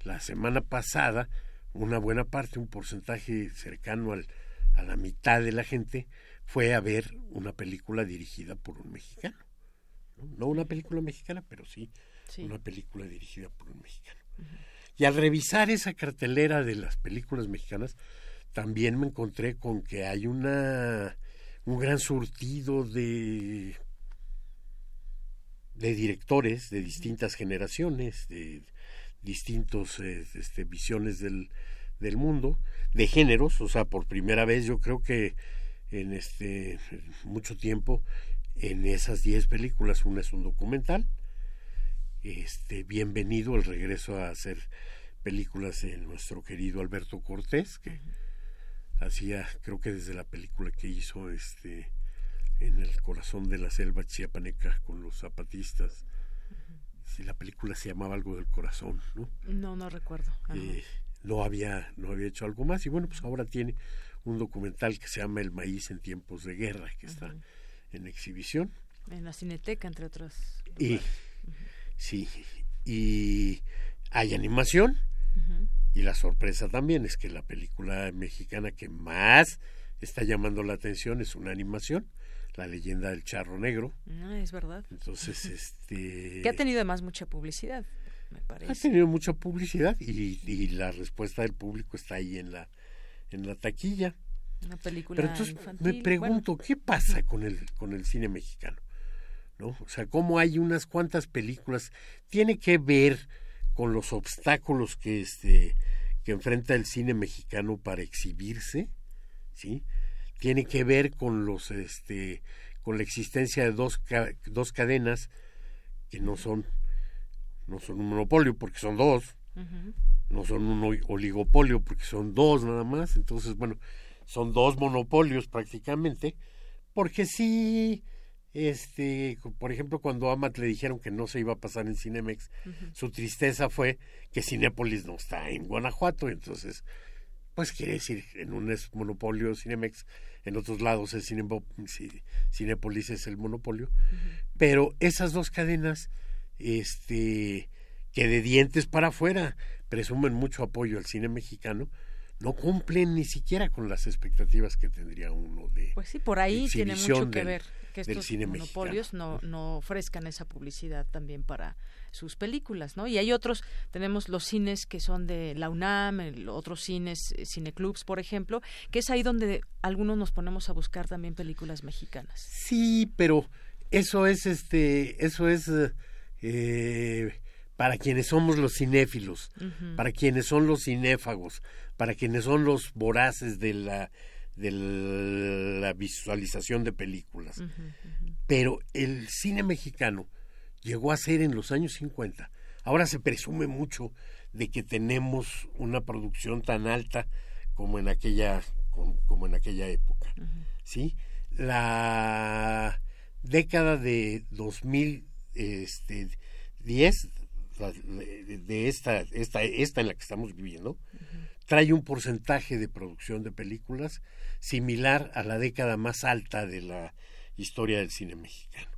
la semana pasada una buena parte, un porcentaje cercano al, a la mitad de la gente, fue a ver una película dirigida por un mexicano. ¿no? una película mexicana, pero sí, una película dirigida por un mexicano. Y al revisar esa cartelera de las películas mexicanas, también me encontré con que hay una un gran surtido de de directores de distintas generaciones, de distintos eh, este, visiones del, del mundo, de géneros, o sea, por primera vez yo creo que en este mucho tiempo en esas 10 películas una es un documental. Este, bienvenido el regreso a hacer películas de nuestro querido Alberto Cortés, que hacía, creo que desde la película que hizo este en el corazón de la selva chiapaneca con los zapatistas. Si la película se llamaba algo del corazón, ¿no? No, no recuerdo. Eh, no había no había hecho algo más y bueno, pues ahora tiene un documental que se llama El maíz en tiempos de guerra que está en exhibición. En la Cineteca, entre otros. Y sí, y hay animación. Y la sorpresa también es que la película mexicana que más está llamando la atención es una animación, La leyenda del charro negro. Ah, es verdad. Entonces, [laughs] este... Que ha tenido además mucha publicidad, me parece. Ha tenido mucha publicidad y, y la respuesta del público está ahí en la, en la taquilla. Una película Pero entonces infantil, me pregunto, ¿qué pasa con el, con el cine mexicano? ¿No? O sea, ¿cómo hay unas cuantas películas? Tiene que ver con los obstáculos que este que enfrenta el cine mexicano para exhibirse, ¿sí? Tiene que ver con los este con la existencia de dos dos cadenas que no son no son un monopolio porque son dos, no son un oligopolio porque son dos nada más, entonces bueno, son dos monopolios prácticamente, porque sí este, por ejemplo, cuando a Amat le dijeron que no se iba a pasar en Cinemex, su tristeza fue que Cinépolis no está en Guanajuato, entonces, pues quiere decir, en un es monopolio Cinemex, en otros lados el Cinépolis es el monopolio, pero esas dos cadenas, este, que de dientes para afuera presumen mucho apoyo al cine mexicano, no cumplen ni siquiera con las expectativas que tendría uno de pues sí por ahí tiene mucho que del, ver que estos monopolios no, no ofrezcan esa publicidad también para sus películas no y hay otros tenemos los cines que son de la UNAM el, otros cines eh, cineclubs por ejemplo que es ahí donde algunos nos ponemos a buscar también películas mexicanas. Sí pero eso es este eso es eh, para quienes somos los cinéfilos, uh -huh. para quienes son los cinéfagos, para quienes son los voraces de la, de la visualización de películas. Uh -huh. Pero el cine mexicano llegó a ser en los años 50. Ahora se presume mucho de que tenemos una producción tan alta como en aquella, como, como en aquella época. Uh -huh. ¿sí? La década de 2010 este, de esta, esta, esta en la que estamos viviendo. Trae un porcentaje de producción de películas similar a la década más alta de la historia del cine mexicano.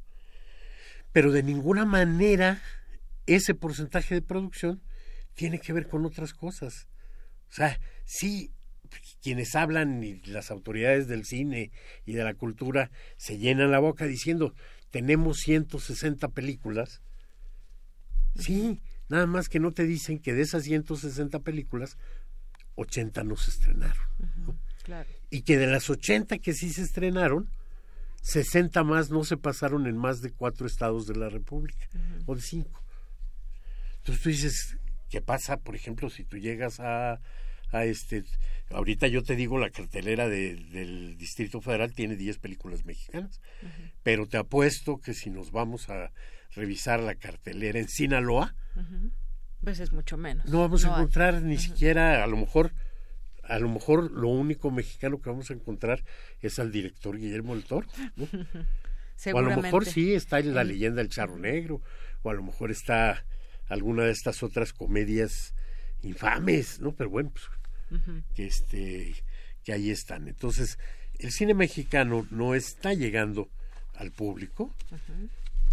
Pero de ninguna manera ese porcentaje de producción tiene que ver con otras cosas. O sea, sí, quienes hablan y las autoridades del cine y de la cultura se llenan la boca diciendo tenemos 160 películas, Sí, nada más que no te dicen que de esas 160 películas, 80 no se estrenaron. Uh -huh, claro. Y que de las 80 que sí se estrenaron, 60 más no se pasaron en más de cuatro estados de la República, uh -huh. o de cinco. Entonces tú dices, ¿qué pasa, por ejemplo, si tú llegas a, a este... Ahorita yo te digo, la cartelera de, del Distrito Federal tiene 10 películas mexicanas, uh -huh. pero te apuesto que si nos vamos a revisar la cartelera en Sinaloa, uh -huh. Pues es mucho menos. No vamos no a encontrar hay. ni uh -huh. siquiera, a lo mejor, a lo mejor lo único mexicano que vamos a encontrar es al director Guillermo del Toro, ¿no? [laughs] o a lo mejor sí está en la leyenda del charro negro, o a lo mejor está alguna de estas otras comedias infames, ¿no? Pero bueno, pues, uh -huh. que este que ahí están. Entonces, el cine mexicano no está llegando al público.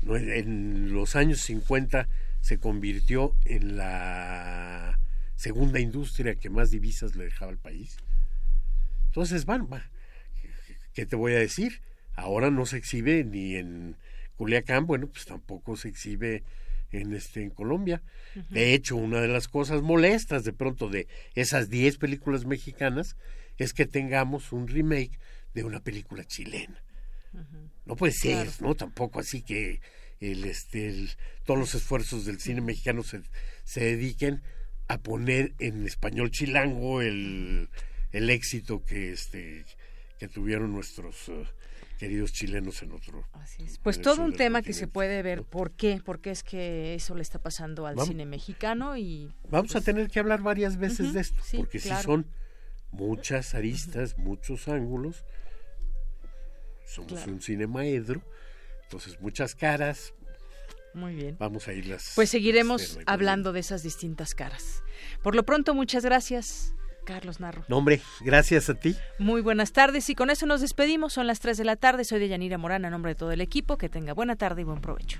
En los años 50 se convirtió en la segunda industria que más divisas le dejaba al país. Entonces, bueno, ¿qué te voy a decir? Ahora no se exhibe ni en Culiacán, bueno, pues tampoco se exhibe en este en Colombia. Uh -huh. De hecho, una de las cosas molestas de pronto de esas 10 películas mexicanas es que tengamos un remake de una película chilena. Uh -huh. No puede ser, claro. ¿no? Tampoco así que el, este, el, todos los esfuerzos del cine mexicano se, se dediquen a poner en español chilango el, el éxito que este que tuvieron nuestros uh, queridos chilenos en otro. Pues todo un tema que se puede ver. por qué, por qué es que eso le está pasando al cine mexicano y vamos a pues tener que hablar varias veces de esto, porque si son muchas aristas, muchos ángulos. Somos un cine maedro, entonces muchas caras. Muy bien. Vamos a irlas. Pues seguiremos hablando de esas distintas caras. Por lo pronto, muchas gracias. Carlos Narro. No, hombre, gracias a ti. Muy buenas tardes y con eso nos despedimos. Son las 3 de la tarde. Soy de Yanira Morán a nombre de todo el equipo. Que tenga buena tarde y buen provecho.